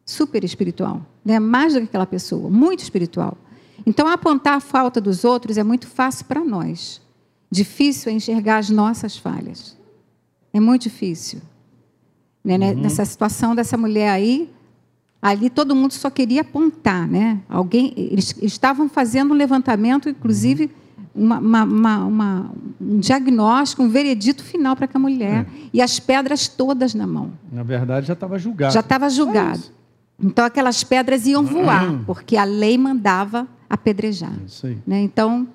super espiritual, né? mais do que aquela pessoa, muito espiritual. Então, apontar a falta dos outros é muito fácil para nós. Difícil é enxergar as nossas falhas. É muito difícil. Né? né? Nessa situação dessa mulher aí, ali todo mundo só queria apontar, né? Alguém, eles estavam fazendo um levantamento, inclusive uma, uma- uma- uma- um diagnóstico, um veredito final para aquela mulher e as pedras todas na mão. Na verdade, já estava julgado. Já estava julgado. Então aquelas pedras iam voar, porque a lei mandava apedrejar. Aí. né? Então,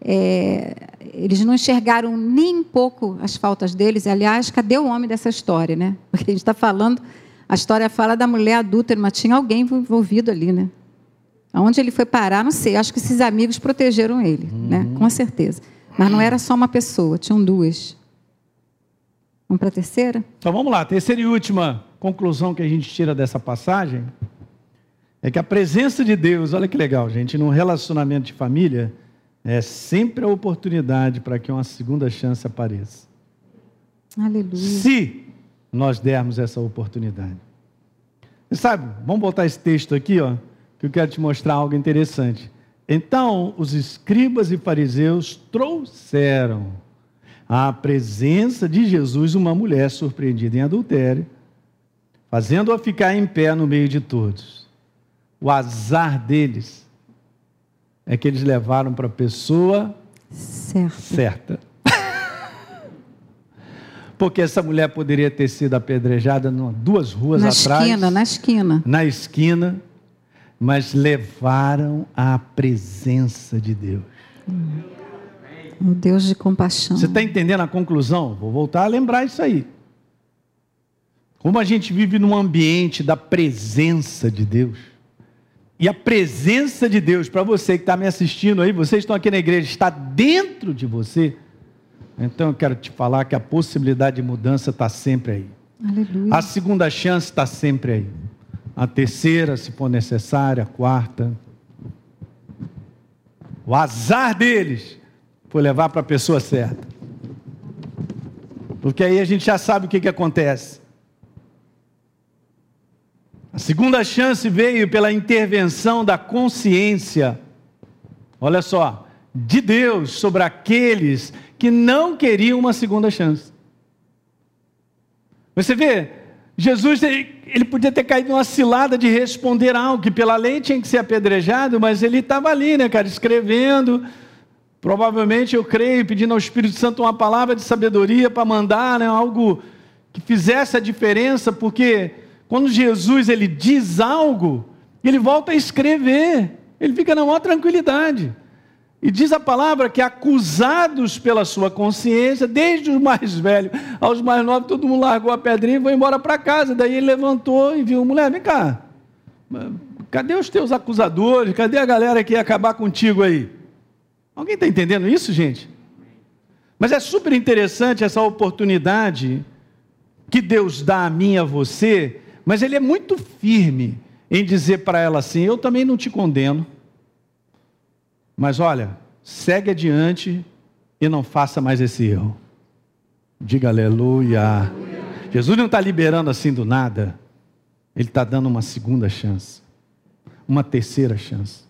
é, eles não enxergaram nem um pouco as faltas deles. Aliás, cadê o homem dessa história? Né? *laughs* Porque a gente está falando, a história fala da mulher adúltera, mas tinha alguém envolvido ali. Né? Aonde ele foi parar, não sei. Acho que esses amigos protegeram ele, né? com certeza. Mas não era só uma pessoa, tinham duas. Vamos para a terceira? Então vamos lá, terceira e última conclusão que a gente tira dessa passagem é que a presença de Deus, olha que legal, gente, num relacionamento de família é sempre a oportunidade para que uma segunda chance apareça. Aleluia. Se nós dermos essa oportunidade. E sabe, vamos botar esse texto aqui, ó, que eu quero te mostrar algo interessante. Então, os escribas e fariseus trouxeram à presença de Jesus uma mulher surpreendida em adultério, fazendo-a ficar em pé no meio de todos. O azar deles é que eles levaram para a pessoa Certo. certa. Porque essa mulher poderia ter sido apedrejada duas ruas Na atrás, esquina, na esquina. na esquina, mas levaram à presença de Deus. O Deus de compaixão. Você está entendendo a conclusão? Vou voltar a lembrar isso aí. Como a gente vive num ambiente da presença de Deus. E a presença de Deus, para você que está me assistindo aí, vocês estão aqui na igreja, está dentro de você. Então eu quero te falar que a possibilidade de mudança está sempre aí. Aleluia. A segunda chance está sempre aí. A terceira, se for necessária, a quarta. O azar deles foi levar para a pessoa certa. Porque aí a gente já sabe o que, que acontece. A segunda chance veio pela intervenção da consciência. Olha só, de Deus sobre aqueles que não queriam uma segunda chance. Você vê, Jesus ele podia ter caído numa cilada de responder algo que pela lei tinha que ser apedrejado, mas ele estava ali, né, cara, escrevendo. Provavelmente eu creio, pedindo ao Espírito Santo uma palavra de sabedoria para mandar, né, algo que fizesse a diferença, porque quando Jesus ele diz algo, ele volta a escrever, ele fica na maior tranquilidade. E diz a palavra que acusados pela sua consciência, desde os mais velhos aos mais novos, todo mundo largou a pedrinha e foi embora para casa. Daí ele levantou e viu, mulher, vem cá, cadê os teus acusadores? Cadê a galera que ia acabar contigo aí? Alguém está entendendo isso, gente? Mas é super interessante essa oportunidade que Deus dá a mim e a você, mas Ele é muito firme em dizer para ela assim: Eu também não te condeno. Mas olha, segue adiante e não faça mais esse erro. Diga aleluia. Jesus não está liberando assim do nada. Ele está dando uma segunda chance, uma terceira chance,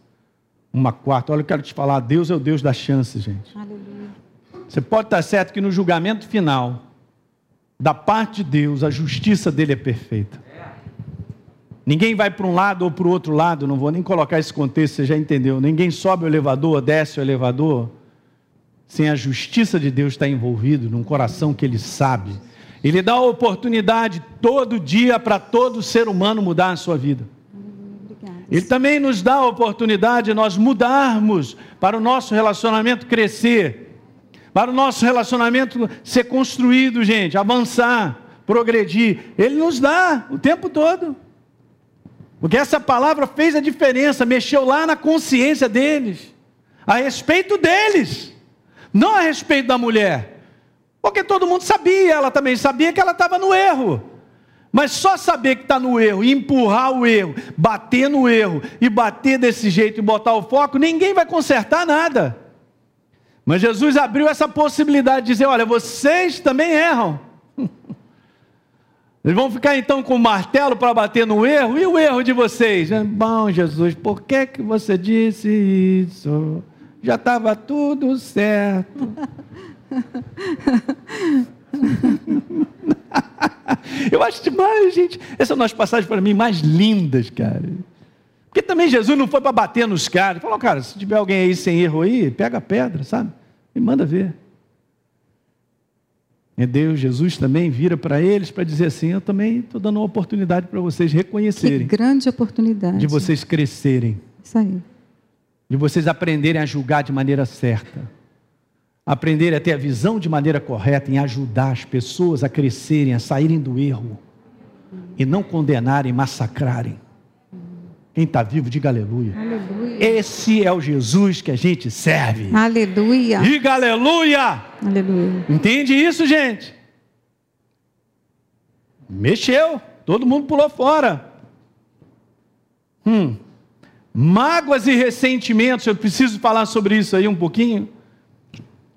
uma quarta. Olha, eu quero te falar: Deus é o Deus da chance, gente. Aleluia. Você pode estar certo que no julgamento final, da parte de Deus, a justiça dele é perfeita. Ninguém vai para um lado ou para o outro lado, não vou nem colocar esse contexto, você já entendeu. Ninguém sobe o elevador, desce o elevador, sem a justiça de Deus estar envolvido num coração que ele sabe. Ele dá a oportunidade todo dia para todo ser humano mudar a sua vida. Ele também nos dá a oportunidade de nós mudarmos para o nosso relacionamento crescer, para o nosso relacionamento ser construído, gente, avançar, progredir. Ele nos dá o tempo todo. Porque essa palavra fez a diferença, mexeu lá na consciência deles, a respeito deles, não a respeito da mulher. Porque todo mundo sabia, ela também sabia que ela estava no erro. Mas só saber que está no erro, empurrar o erro, bater no erro e bater desse jeito e botar o foco, ninguém vai consertar nada. Mas Jesus abriu essa possibilidade de dizer: olha, vocês também erram. Eles vão ficar então com o martelo para bater no erro, e o erro de vocês? Bom, Jesus, por que, que você disse isso? Já estava tudo certo. *laughs* Eu acho demais, gente. Essas são as passagens para mim mais lindas, cara. Porque também Jesus não foi para bater nos caras. Falou, cara, se tiver alguém aí sem erro aí, pega a pedra, sabe? E manda ver. E Deus, Jesus também vira para eles para dizer assim: Eu também estou dando uma oportunidade para vocês Que reconhecerem, grande oportunidade. de vocês crescerem, Isso aí. de vocês aprenderem a julgar de maneira certa, aprenderem a ter a visão de maneira correta, em ajudar as pessoas a crescerem, a saírem do erro e não condenarem, massacrarem. Quem está vivo, diga aleluia. Aleluia. Esse é o Jesus que a gente serve. Aleluia. Diga aleluia! Aleluia. Entende isso, gente? Mexeu, todo mundo pulou fora. Hum. Mágoas e ressentimentos, eu preciso falar sobre isso aí um pouquinho.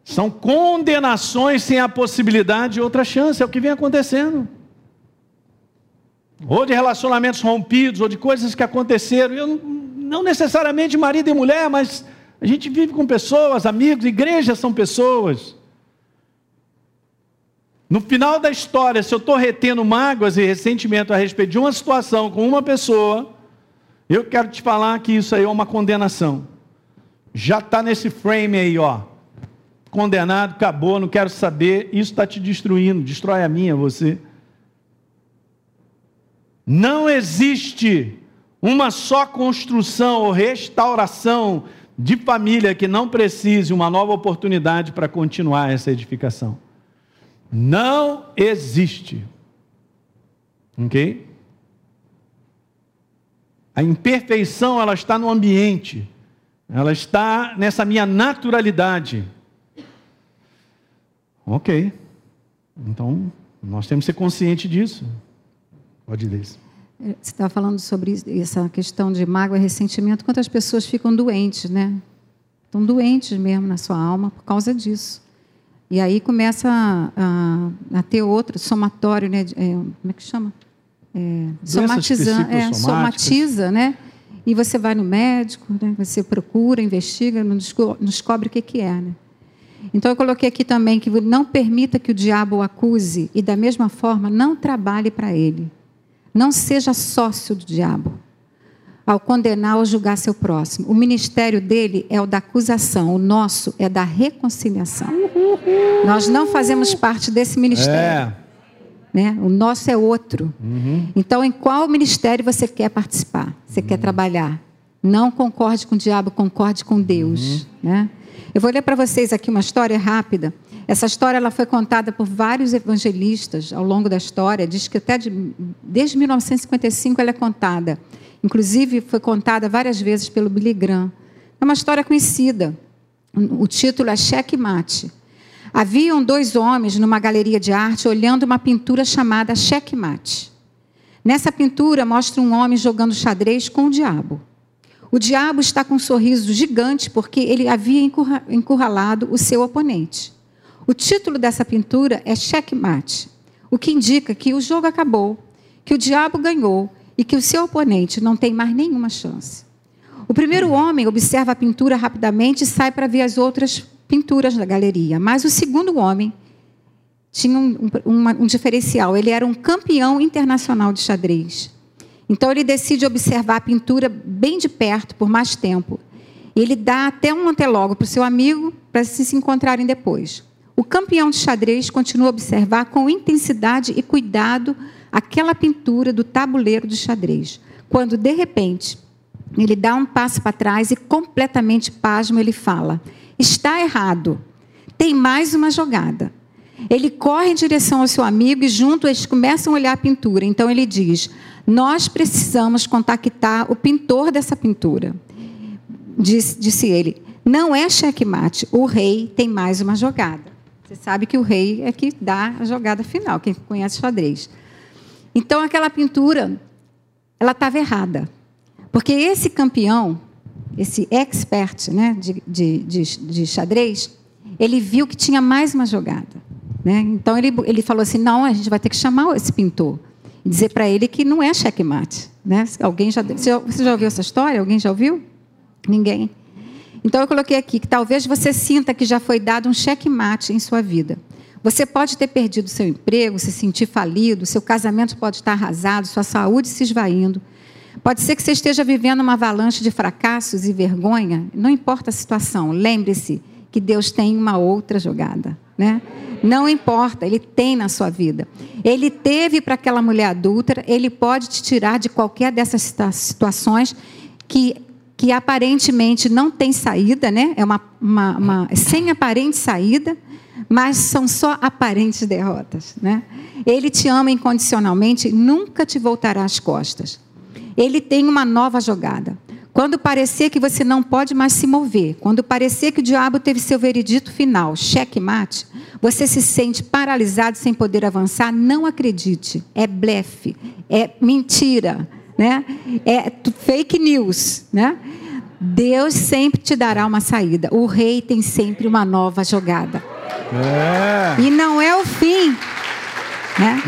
São condenações sem a possibilidade de outra chance, é o que vem acontecendo. Ou de relacionamentos rompidos, ou de coisas que aconteceram. Eu, não necessariamente marido e mulher, mas a gente vive com pessoas, amigos, igrejas são pessoas No final da história, se eu estou retendo mágoas e ressentimento a respeito de uma situação com uma pessoa, eu quero te falar que isso aí é uma condenação. Já está nesse frame aí, ó. Condenado, acabou, não quero saber. Isso está te destruindo, destrói a minha, você. Não existe uma só construção ou restauração de família que não precise uma nova oportunidade para continuar essa edificação. Não existe. Ok? A imperfeição ela está no ambiente. Ela está nessa minha naturalidade. Ok. Então, nós temos que ser conscientes disso. Pode ler. É, você estava falando sobre essa questão de mágoa e ressentimento. Quantas pessoas ficam doentes, né? Estão doentes mesmo na sua alma por causa disso. E aí começa a, a, a ter outro somatório, né? É, como é que chama? É, somatiza, é, somatiza, né? E você vai no médico, né? você procura, investiga, não descobre o que, que é, né? Então eu coloquei aqui também que não permita que o diabo o acuse e da mesma forma não trabalhe para ele. Não seja sócio do diabo ao condenar ou julgar seu próximo. O ministério dele é o da acusação, o nosso é da reconciliação. Nós não fazemos parte desse ministério. É. Né? O nosso é outro. Uhum. Então, em qual ministério você quer participar? Você uhum. quer trabalhar? Não concorde com o diabo, concorde com Deus. Uhum. Né? Eu vou ler para vocês aqui uma história rápida. Essa história ela foi contada por vários evangelistas ao longo da história. Diz que até de, desde 1955 ela é contada. Inclusive, foi contada várias vezes pelo Billy Graham. É uma história conhecida. O título é Cheque Mate. Haviam dois homens numa galeria de arte olhando uma pintura chamada Cheque Mate. Nessa pintura mostra um homem jogando xadrez com o diabo. O diabo está com um sorriso gigante porque ele havia encurralado o seu oponente. O título dessa pintura é Checkmate, o que indica que o jogo acabou, que o diabo ganhou e que o seu oponente não tem mais nenhuma chance. O primeiro homem observa a pintura rapidamente e sai para ver as outras pinturas da galeria. Mas o segundo homem tinha um, um, um diferencial. Ele era um campeão internacional de xadrez. Então ele decide observar a pintura bem de perto por mais tempo. Ele dá até um antelogo para o seu amigo para se encontrarem depois. O campeão de xadrez continua a observar com intensidade e cuidado aquela pintura do tabuleiro de xadrez, quando de repente ele dá um passo para trás e completamente pasmo ele fala: "Está errado. Tem mais uma jogada." Ele corre em direção ao seu amigo e junto eles começam a olhar a pintura. Então ele diz: "Nós precisamos contactar o pintor dessa pintura." Disse, disse ele: "Não é checkmate. O rei tem mais uma jogada." Você sabe que o rei é que dá a jogada final, quem conhece xadrez. Então, aquela pintura, ela estava errada. Porque esse campeão, esse expert né, de, de, de, de, xadrez, ele viu que tinha mais uma jogada. Né? Então, ele, ele falou assim, não, a gente vai ter que chamar esse pintor. E dizer para ele que não é checkmate. Né? Alguém já, você já ouviu essa história? Alguém já ouviu? Ninguém. Então, eu coloquei aqui que talvez você sinta que já foi dado um checkmate em sua vida. Você pode ter perdido seu emprego, se sentir falido, seu casamento pode estar arrasado, sua saúde se esvaindo. Pode ser que você esteja vivendo uma avalanche de fracassos e vergonha. Não importa a situação, lembre-se que Deus tem uma outra jogada, né? Não importa, Ele tem na sua vida. Ele teve para aquela mulher adúltera, Ele pode te tirar de qualquer dessas situações que, que aparentemente não tem saída, né? É uma, uma, uma sem aparente saída mas são só aparentes derrotas. Né? Ele te ama incondicionalmente, nunca te voltará às costas. Ele tem uma nova jogada. Quando parecer que você não pode mais se mover, quando parecer que o diabo teve seu veredito final, cheque-mate, você se sente paralisado sem poder avançar, não acredite. É blefe, é mentira, né? é fake news. Né? Deus sempre te dará uma saída. O rei tem sempre uma nova jogada. É. E não é o fim. Né?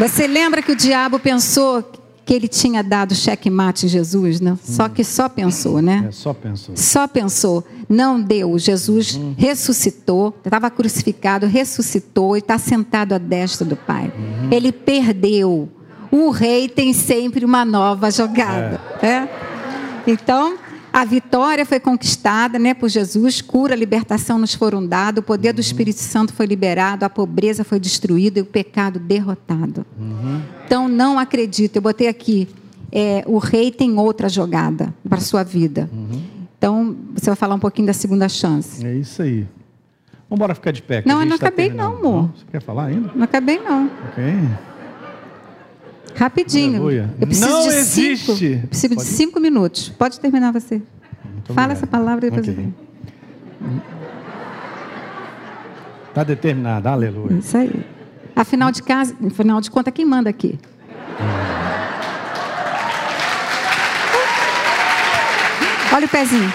Você lembra que o diabo pensou que ele tinha dado checkmate em Jesus, né? Só que só pensou, né? É, só pensou. Só pensou. Não deu. Jesus Uhum. ressuscitou, estava crucificado, ressuscitou e está sentado à destra do Pai. Uhum. Ele perdeu. O rei tem sempre uma nova jogada. É. Então, a vitória foi conquistada né, por Jesus, cura, libertação nos foram dados, o poder do Espírito Santo foi liberado, a pobreza foi destruída e o pecado derrotado. Então, não acredito. Eu botei aqui, é, o rei tem outra jogada para a sua vida. Então, você vai falar um pouquinho da segunda chance. É isso aí. Vamos embora ficar de pé. Não, eu não tá acabei terminando. não, amor. Você quer falar ainda? Não acabei, não. Ok. Rapidinho. Aleluia. Eu preciso Não de existe. cinco. eu preciso Pode- de cinco minutos. Pode terminar você. Muito Fala obrigado. essa palavra e depois Ok. eu venho. Está determinada. Aleluia. Isso aí. Afinal de casa, afinal de contas, quem manda aqui? Olha o pezinho.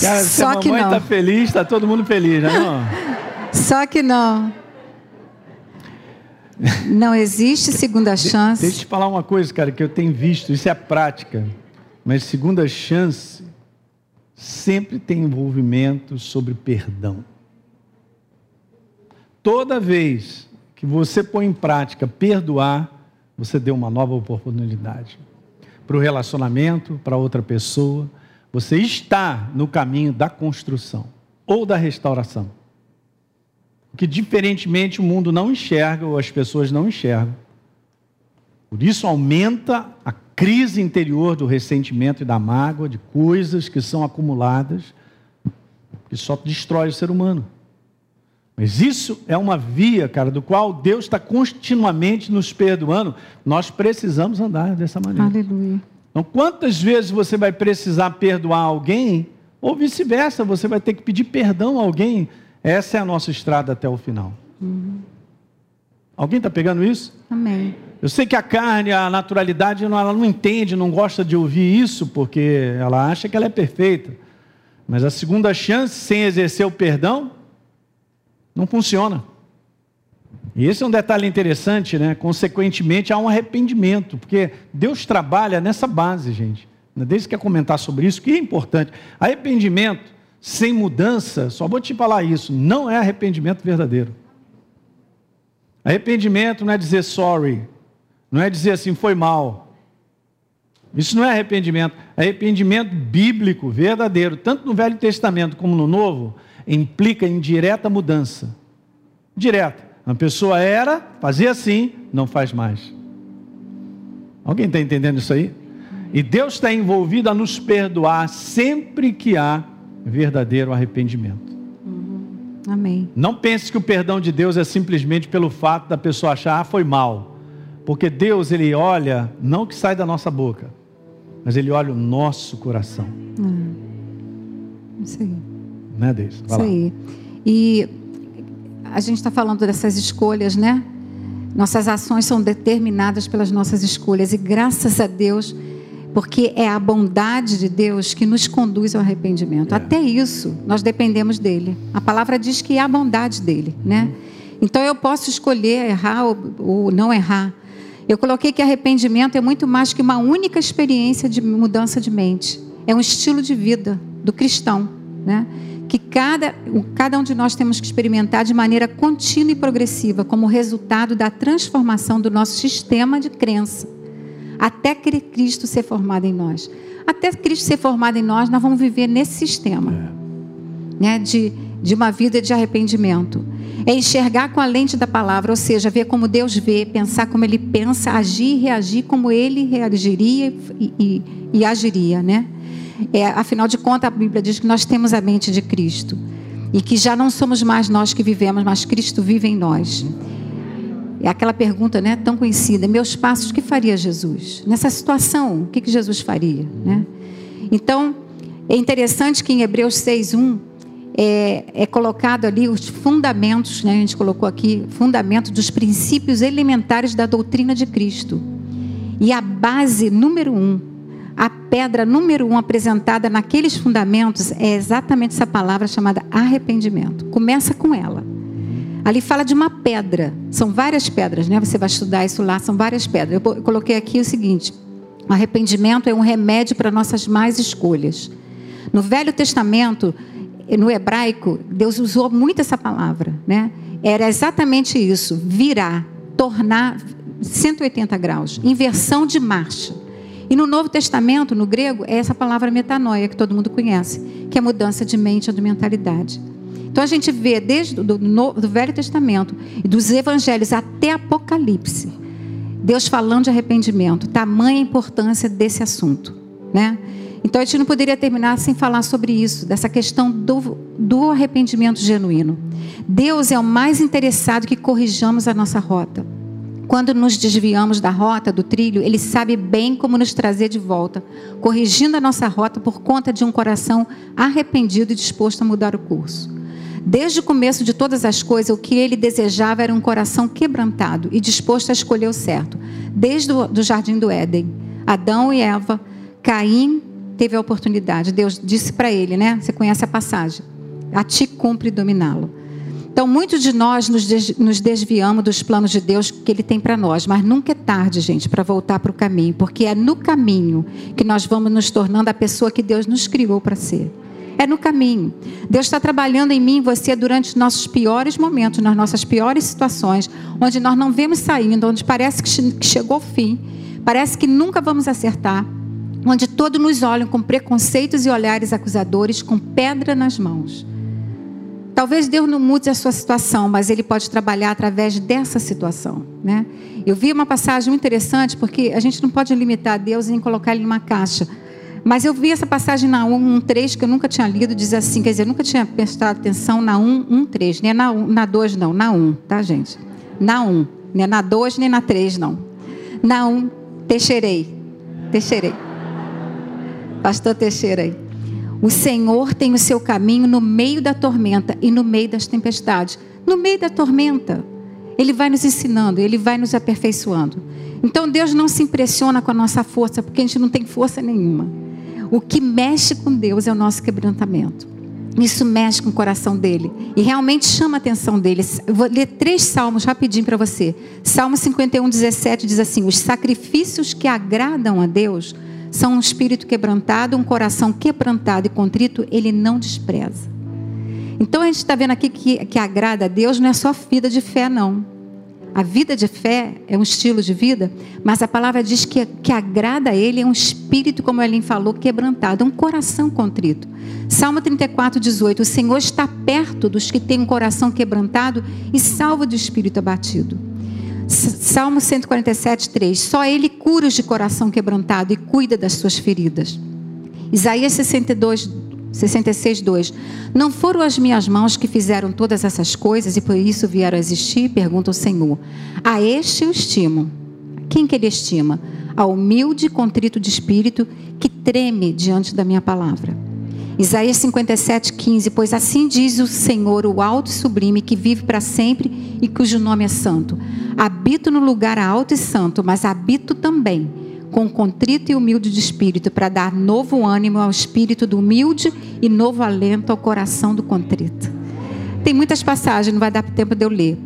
Cara, se a Só que mamãe não. está feliz, está todo mundo feliz, né? Não? *laughs* Só que não. Não existe segunda chance. Deixa eu te falar uma coisa, cara, que eu tenho visto, isso é prática. Mas segunda chance sempre tem envolvimento sobre perdão. Toda vez que você põe em prática perdoar, você deu uma nova oportunidade para o relacionamento, para outra pessoa. Você está no caminho da construção ou da restauração. Que diferentemente o mundo não enxerga ou as pessoas não enxergam. Por isso aumenta a crise interior do ressentimento e da mágoa, de coisas que são acumuladas, que só destrói o ser humano. Mas isso é uma via, cara, do qual Deus está continuamente nos perdoando. Nós precisamos andar dessa maneira. Aleluia. Então, quantas vezes você vai precisar perdoar alguém, ou vice-versa, você vai ter que pedir perdão a alguém? Essa é a nossa estrada até o final. Alguém está pegando isso? Amém. Eu sei que a carne, a naturalidade, ela não entende, não gosta de ouvir isso, porque ela acha que ela é perfeita. Mas a segunda chance, sem exercer o perdão, não funciona. E esse é um detalhe interessante, né? Consequentemente, há um arrependimento, porque Deus trabalha nessa base, gente. Desde que quer comentar sobre isso, que é importante. Arrependimento sem mudança, só vou te falar isso, não é arrependimento verdadeiro. Arrependimento não é dizer sorry, não é dizer assim, foi mal. Isso não é arrependimento. Arrependimento bíblico, verdadeiro, tanto no Velho Testamento como no Novo, implica em direta mudança. Direta. Uma pessoa era, fazia assim, não faz mais. Alguém está entendendo isso aí? E Deus está envolvido a nos perdoar sempre que há verdadeiro arrependimento. Amém. Não pense que o perdão de Deus é simplesmente pelo fato da pessoa achar, ah, foi mal. Porque Deus, Ele olha, não o que sai da nossa boca, mas Ele olha o nosso coração. Isso aí. Né? Vai Isso lá. aí. E a gente está falando dessas escolhas, né? Nossas ações são determinadas pelas nossas escolhas. E graças a Deus, porque é a bondade de Deus que nos conduz ao arrependimento. É. Até isso, nós dependemos dele. A palavra diz que é a bondade dele, né? Então eu posso escolher errar ou, ou não errar. Eu coloquei que arrependimento é muito mais que uma única experiência de mudança de mente. É um estilo de vida do cristão, né? Que cada, cada um de nós temos que experimentar de maneira contínua e progressiva, como resultado da transformação do nosso sistema de crença, até Cristo ser formado em nós. Até Cristo ser formado em nós, nós vamos viver nesse sistema né, de, de uma vida de arrependimento. É enxergar com a lente da palavra, ou seja, ver como Deus vê, pensar como Ele pensa, agir e reagir como Ele reagiria e, e- e agiria, né? É, afinal de contas, a Bíblia diz que nós temos a mente de Cristo e que já não somos mais nós que vivemos, mas Cristo vive em nós. É aquela pergunta, né, tão conhecida: meus passos, que faria Jesus nessa situação? O que, que Jesus faria, né? Então, é interessante que em Hebreus 6:1 é, é colocado ali os fundamentos, né? A gente colocou aqui fundamentos dos princípios elementares da doutrina de Cristo. E a base número um, a pedra número um apresentada naqueles fundamentos é exatamente essa palavra chamada arrependimento. Começa com ela. Ali fala de uma pedra. São várias pedras, né? Você vai estudar isso lá, são várias pedras. Eu coloquei aqui o seguinte: o arrependimento é um remédio para nossas más escolhas. No Velho Testamento, no hebraico, Deus usou muito essa palavra, né? Era exatamente isso: virar, tornar 180 graus, inversão de marcha. E no Novo Testamento, no grego, é essa palavra metanoia que todo mundo conhece, que é mudança de mente ou de mentalidade. Então a gente vê desde do, do Velho Testamento e dos Evangelhos até Apocalipse, Deus falando de arrependimento, tamanha importância desse assunto, né? Então a gente não poderia terminar sem falar sobre isso, dessa questão do, do arrependimento genuíno. Deus é o mais interessado que corrijamos a nossa rota. Quando nos desviamos da rota, do trilho, Ele sabe bem como nos trazer de volta, corrigindo a nossa rota por conta de um coração arrependido e disposto a mudar o curso. Desde o começo de todas as coisas, o que ele desejava era um coração quebrantado e disposto a escolher o certo. Desde o do jardim do Éden, Adão e Eva, Caim teve a oportunidade. Deus disse para ele, né? Você conhece a passagem. A ti cumpre dominá-lo. Então, muitos de nós nos desviamos dos planos de Deus que Ele tem para nós, mas nunca é tarde, gente, para voltar para o caminho, porque é no caminho que nós vamos nos tornando a pessoa que Deus nos criou para ser. É no caminho. Deus está trabalhando em mim e você durante os nossos piores momentos, nas nossas piores situações, onde nós não vemos saindo, onde parece que chegou o fim, parece que nunca vamos acertar, onde todos nos olham com preconceitos e olhares acusadores, com pedra nas mãos. Talvez Deus não mude a sua situação, mas Ele pode trabalhar através dessa situação. Né? Eu vi uma passagem interessante, porque a gente não pode limitar Deus em colocar Ele numa caixa. Mas eu vi essa passagem na 1.3 que eu nunca tinha lido, diz assim, quer dizer, eu nunca tinha prestado atenção na 1.1.3, nem na, 1, na 2 não, na 1, tá gente? Na 1, nem na 2 nem na 3 não. Na 1, Teixeirei, Teixeirei. Pastor Teixeira aí. O Senhor tem o seu caminho no meio da tormenta e no meio das tempestades. No meio da tormenta, Ele vai nos ensinando, Ele vai nos aperfeiçoando. Então Deus não se impressiona com a nossa força, porque a gente não tem força nenhuma. O que mexe com Deus é o nosso quebrantamento. Isso mexe com o coração dele e realmente chama a atenção dele. Eu vou ler três salmos rapidinho para você. Salmo 51, 17 diz assim: Os sacrifícios que agradam a Deus são um espírito quebrantado, um coração quebrantado e contrito, ele não despreza. Então a gente está vendo aqui que, que agrada a Deus não é só vida de fé, não. A vida de fé é um estilo de vida, mas a palavra diz que, que agrada a Ele é um espírito, como Elim falou, quebrantado, um coração contrito. Salmo 34, 18: O Senhor está perto dos que têm um coração quebrantado e salva do espírito abatido. Salmo 147, 3: Só Ele cura os de coração quebrantado e cuida das suas feridas. Isaías 62, 66, 2. Não foram as minhas mãos que fizeram todas essas coisas e por isso vieram a existir? Pergunta o Senhor. A este eu estimo. Quem que ele estima? A humilde e contrito de espírito que treme diante da minha palavra. Isaías 57, 15. Pois assim diz o Senhor, o alto e sublime, que vive para sempre e cujo nome é santo. Habito no lugar alto e santo, mas habito também com contrito e humilde de espírito, para dar novo ânimo ao espírito do humilde e novo alento ao coração do contrito. Tem muitas passagens, não vai dar tempo de eu ler.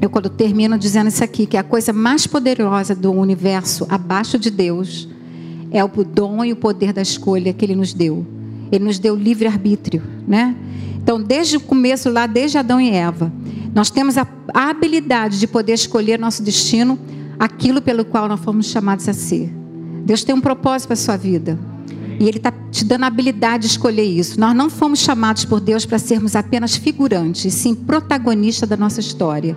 Eu quando termino dizendo isso aqui, que a coisa mais poderosa do universo abaixo de Deus é o dom e o poder da escolha que Ele nos deu. Ele nos deu livre arbítrio, né? Então, desde o começo lá, desde Adão e Eva, nós temos a habilidade de poder escolher nosso destino, aquilo pelo qual nós fomos chamados a ser. Deus tem um propósito para a sua vida. E Ele está te dando a habilidade de escolher isso. Nós não fomos chamados por Deus para sermos apenas figurantes, sim protagonistas da nossa história.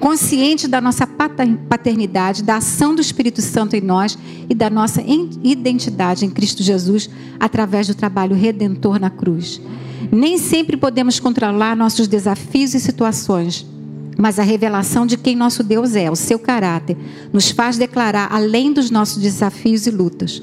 Consciente da nossa paternidade, da ação do Espírito Santo em nós e da nossa identidade em Cristo Jesus através do trabalho redentor na cruz. Nem sempre podemos controlar nossos desafios e situações, mas a revelação de quem nosso Deus é, o seu caráter, nos faz declarar além dos nossos desafios e lutas.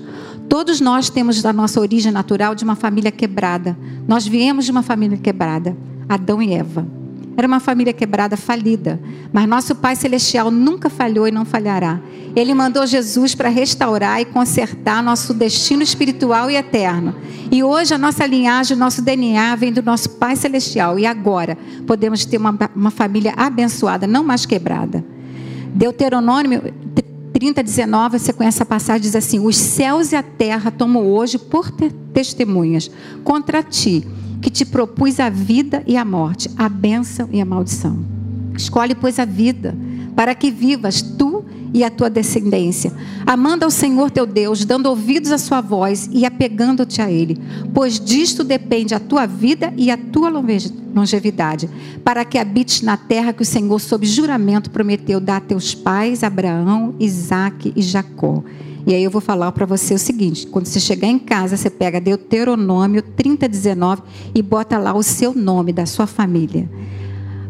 Todos nós temos a nossa origem natural de uma família quebrada. Nós viemos de uma família quebrada, Adão e Eva. Era uma família quebrada, falida. Mas nosso Pai Celestial nunca falhou e não falhará. Ele mandou Jesus para restaurar e consertar nosso destino espiritual e eterno. E hoje a nossa linhagem, o nosso DNA vem do nosso Pai Celestial. E agora podemos ter uma, uma família abençoada, não mais quebrada. Deuteronômio 30, 19, você conhece a passagem, diz assim: Os céus e a terra tomam hoje por testemunhas contra ti que te propus a vida e a morte, a bênção e a maldição. Escolhe, pois, a vida, para que vivas tu e a tua descendência, amando ao Senhor teu Deus, dando ouvidos à sua voz e apegando-te a Ele, pois disto depende a tua vida e a tua longevidade, para que habites na terra que o Senhor, sob juramento, prometeu dar a teus pais, Abraão, Isaque e Jacó. E aí eu vou falar para você o seguinte: quando você chegar em casa, você pega Deuteronômio 30, 19 e bota lá o seu nome da sua família.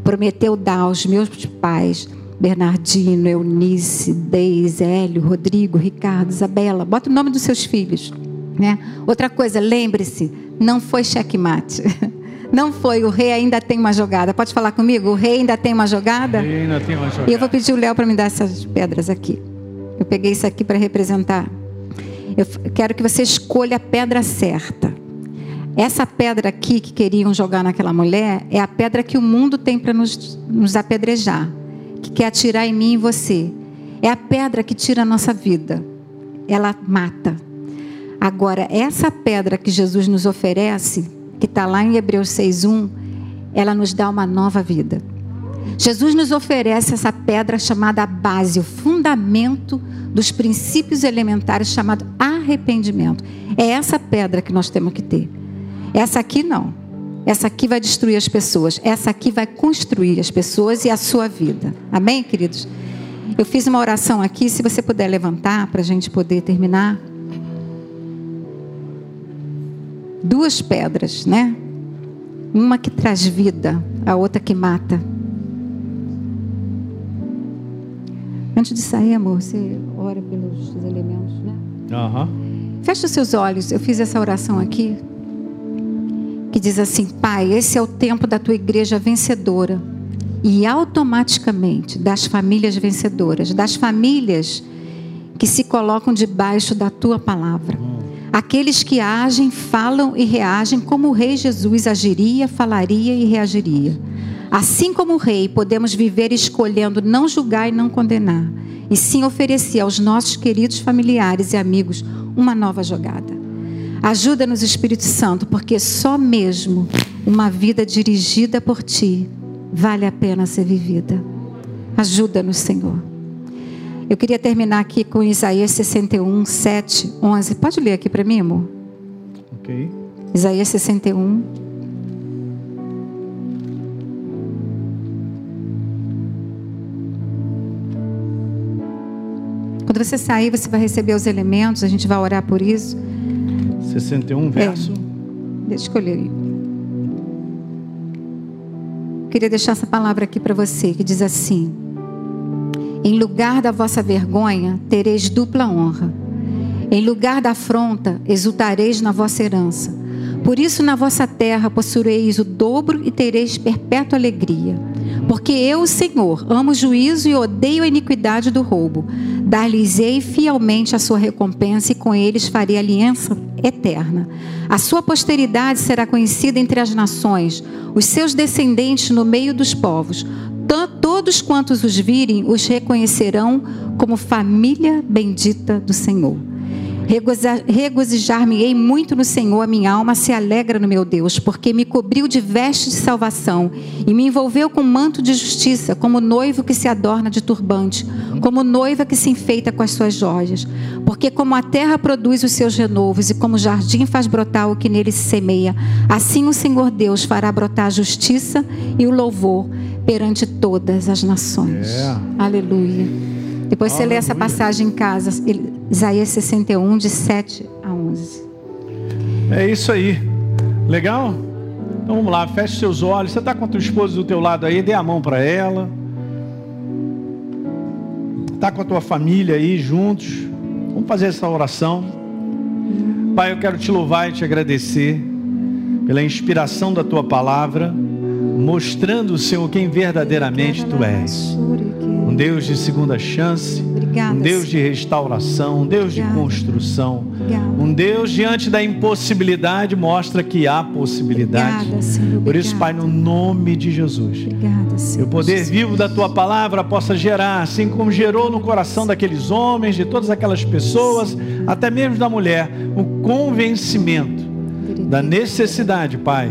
Prometeu dar aos meus pais, Bernardino, Eunice, Deise, Hélio, Rodrigo, Ricardo, Isabela. Bota o nome dos seus filhos. Né? Outra coisa, lembre-se, não foi checkmate. *laughs* Não foi, o rei ainda tem uma jogada. Pode falar comigo? O rei ainda tem uma jogada? O rei ainda tem uma jogada. E eu vou pedir o Léo para me dar essas pedras aqui. Peguei isso aqui para representar. Eu quero que você escolha a pedra certa. Essa pedra aqui que queriam jogar naquela mulher é a pedra que o mundo tem para nos, nos apedrejar, que quer atirar em mim e você. É a pedra que tira a nossa vida. Ela mata. Agora, essa pedra que Jesus nos oferece, que está lá em Hebreus 6,1, ela nos dá uma nova vida. Jesus nos oferece essa pedra chamada base, o fundamento dos princípios elementares chamado arrependimento. É essa pedra que nós temos que ter. Essa aqui não. Essa aqui vai destruir as pessoas. Essa aqui vai construir as pessoas e a sua vida. Amém, queridos? Eu fiz uma oração aqui, se você puder levantar para a gente poder terminar. Duas pedras, né? Uma que traz vida, a outra que mata. Antes de sair, amor, você ora pelos elementos, né? Uhum. Feche os seus olhos. Eu fiz essa oração aqui. Que diz assim: Pai, esse é o tempo da tua igreja vencedora. E automaticamente das famílias vencedoras, das famílias que se colocam debaixo da tua palavra. Aqueles que agem, falam e reagem como o rei Jesus agiria, falaria e reagiria. Assim como o rei, podemos viver escolhendo não julgar e não condenar, e sim oferecer aos nossos queridos familiares e amigos uma nova jogada. Ajuda-nos, Espírito Santo, porque só mesmo uma vida dirigida por Ti vale a pena ser vivida. Ajuda-nos, Senhor. Eu queria terminar aqui com Isaías 61, 7, 11. Pode ler aqui para mim, amor? Ok. Isaías 61, Quando você sair, você vai receber os elementos, a gente vai orar por isso. 61 verso. É. Deixa eu escolher. Queria deixar essa palavra aqui para você, que diz assim: Em lugar da vossa vergonha, tereis dupla honra. Em lugar da afronta, exultareis na vossa herança. Por isso, na vossa terra possuireis o dobro e tereis perpétua alegria. Porque eu, Senhor, amo o juízo e odeio a iniquidade do roubo. Dar-lhes-ei fielmente a sua recompensa e com eles farei aliança eterna. A sua posteridade será conhecida entre as nações, os seus descendentes no meio dos povos. Todos quantos os virem os reconhecerão como família bendita do Senhor. Regozijar-me-ei muito no Senhor, a minha alma se alegra no meu Deus, porque me cobriu de vestes de salvação e me envolveu com manto de justiça, como noivo que se adorna de turbante, como noiva que se enfeita com as suas joias. Porque como a terra produz os seus renovos e como o jardim faz brotar o que nele se semeia, assim o Senhor Deus fará brotar a justiça e o louvor perante todas as nações. É. Aleluia. Depois você lê essa passagem em casa, Isaías 61, de 7 a 11. É isso aí. Legal? Então vamos lá, feche seus olhos. Você está com a tua esposa do teu lado aí, dê a mão para ela. Está com a tua família aí juntos. Vamos fazer essa oração. Pai, eu quero te louvar e te agradecer pela inspiração da tua palavra mostrando, Senhor, quem verdadeiramente Tu és. Um Deus de segunda chance, Obrigada, um Deus de restauração, um Deus de Obrigada. construção, Obrigada. um Deus diante da impossibilidade mostra que há possibilidade. Obrigada, Senhor. Por isso, Pai, no nome de Jesus, Obrigada, o poder vivo da tua palavra possa gerar, assim como gerou no coração daqueles homens, de todas aquelas pessoas, até mesmo da mulher, o convencimento da necessidade, Pai,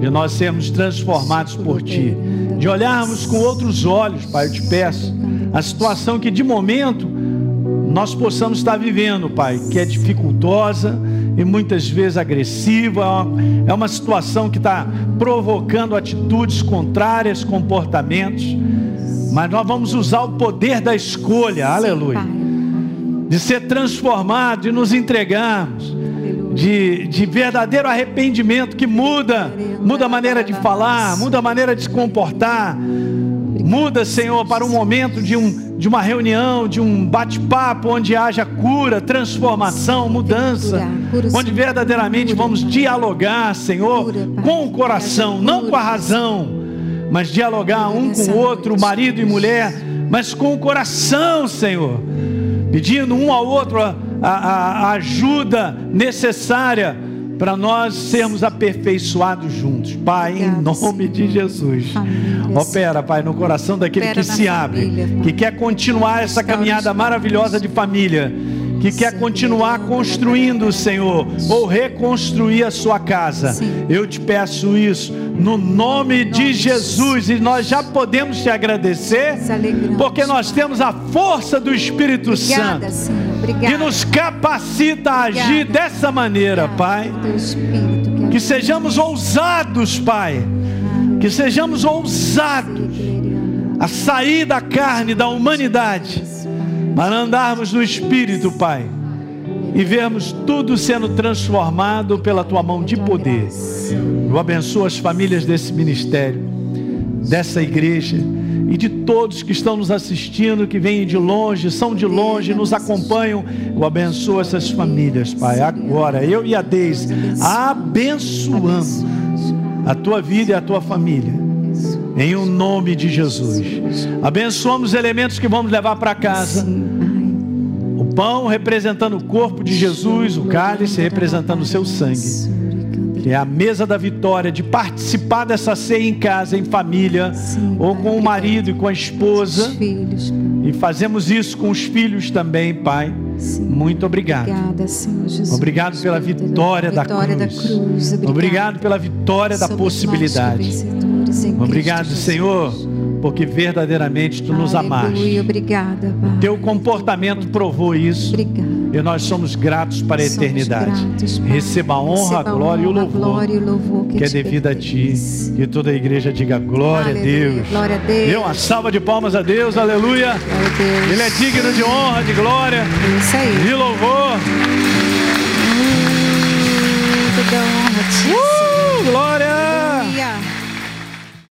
de nós sermos transformados por Ti, de olharmos com outros olhos, Pai, eu te peço, a situação que de momento nós possamos estar vivendo, Pai, que é dificultosa e muitas vezes agressiva, é uma situação que está provocando atitudes contrárias, comportamentos, mas nós vamos usar o poder da escolha, aleluia, Pai. de ser transformado, de nos entregarmos, de, de verdadeiro arrependimento que muda, muda a maneira de falar, muda a maneira de se comportar, muda, Senhor, para um momento de, um, de uma reunião, de um bate-papo onde haja cura, transformação, mudança, onde verdadeiramente vamos dialogar, Senhor, com o coração, não com a razão, mas dialogar um com o outro, marido e mulher, mas com o coração, Senhor, pedindo um ao outro a, a- a ajuda necessária para nós sermos aperfeiçoados juntos. Pai, em nome de Senhor. Jesus. Família, Opera, Pai, no coração daquele Opera que se abre, família, Pai. que quer continuar essa caminhada os maravilhosa de família, que quer continuar construindo, Senhor, ou reconstruir a sua casa. Sim. Eu te peço isso no nome de Jesus e nós já podemos te agradecer, porque nós temos a força do Espírito Santo Senhor. que Obrigada. nos capacita a agir Obrigada. dessa maneira, Obrigada Pai. Que sejamos ousados, Pai. Que sejamos ousados a sair da carne, da humanidade, para andarmos no Espírito, Pai. E vermos tudo sendo transformado pela tua mão de poder. Eu abençoo as famílias desse ministério, dessa igreja e de todos que estão nos assistindo, que vêm de longe, são de longe, nos acompanham. Eu abençoo essas famílias, Pai. Agora, eu e a Deise, abençoamos a tua vida e a tua família. Em o nome de Jesus. Abençoamos os elementos que vamos levar para casa. O pão representando o corpo de Jesus, o cálice representando o seu sangue. É a mesa da vitória, de participar dessa ceia em casa, em família, Sim, ou Pai, com o marido e com a esposa. Os filhos. E fazemos isso com os filhos também, Pai. Sim. Muito obrigado. Obrigada, Senhor Jesus. Obrigado pela vitória da Vitória da cruz. cruz. Obrigado pela vitória da Somos possibilidade. Obrigado, Cristo Senhor, Jesus. porque verdadeiramente tu nos Aleluia, amaste. Obrigada, Pai. Teu comportamento provou isso. Obrigada. E nós somos gratos para a Somos eternidade. gratos. Receba a honra, a glória e o honra, louvor glória e o louvor que que é devido a ti. Que toda a igreja diga glória a Deus. glória a Deus. Dê uma salva de palmas a Deus, aleluia. Deus. Ele é digno de honra, de glória, Isso aí. de louvor. Toda honra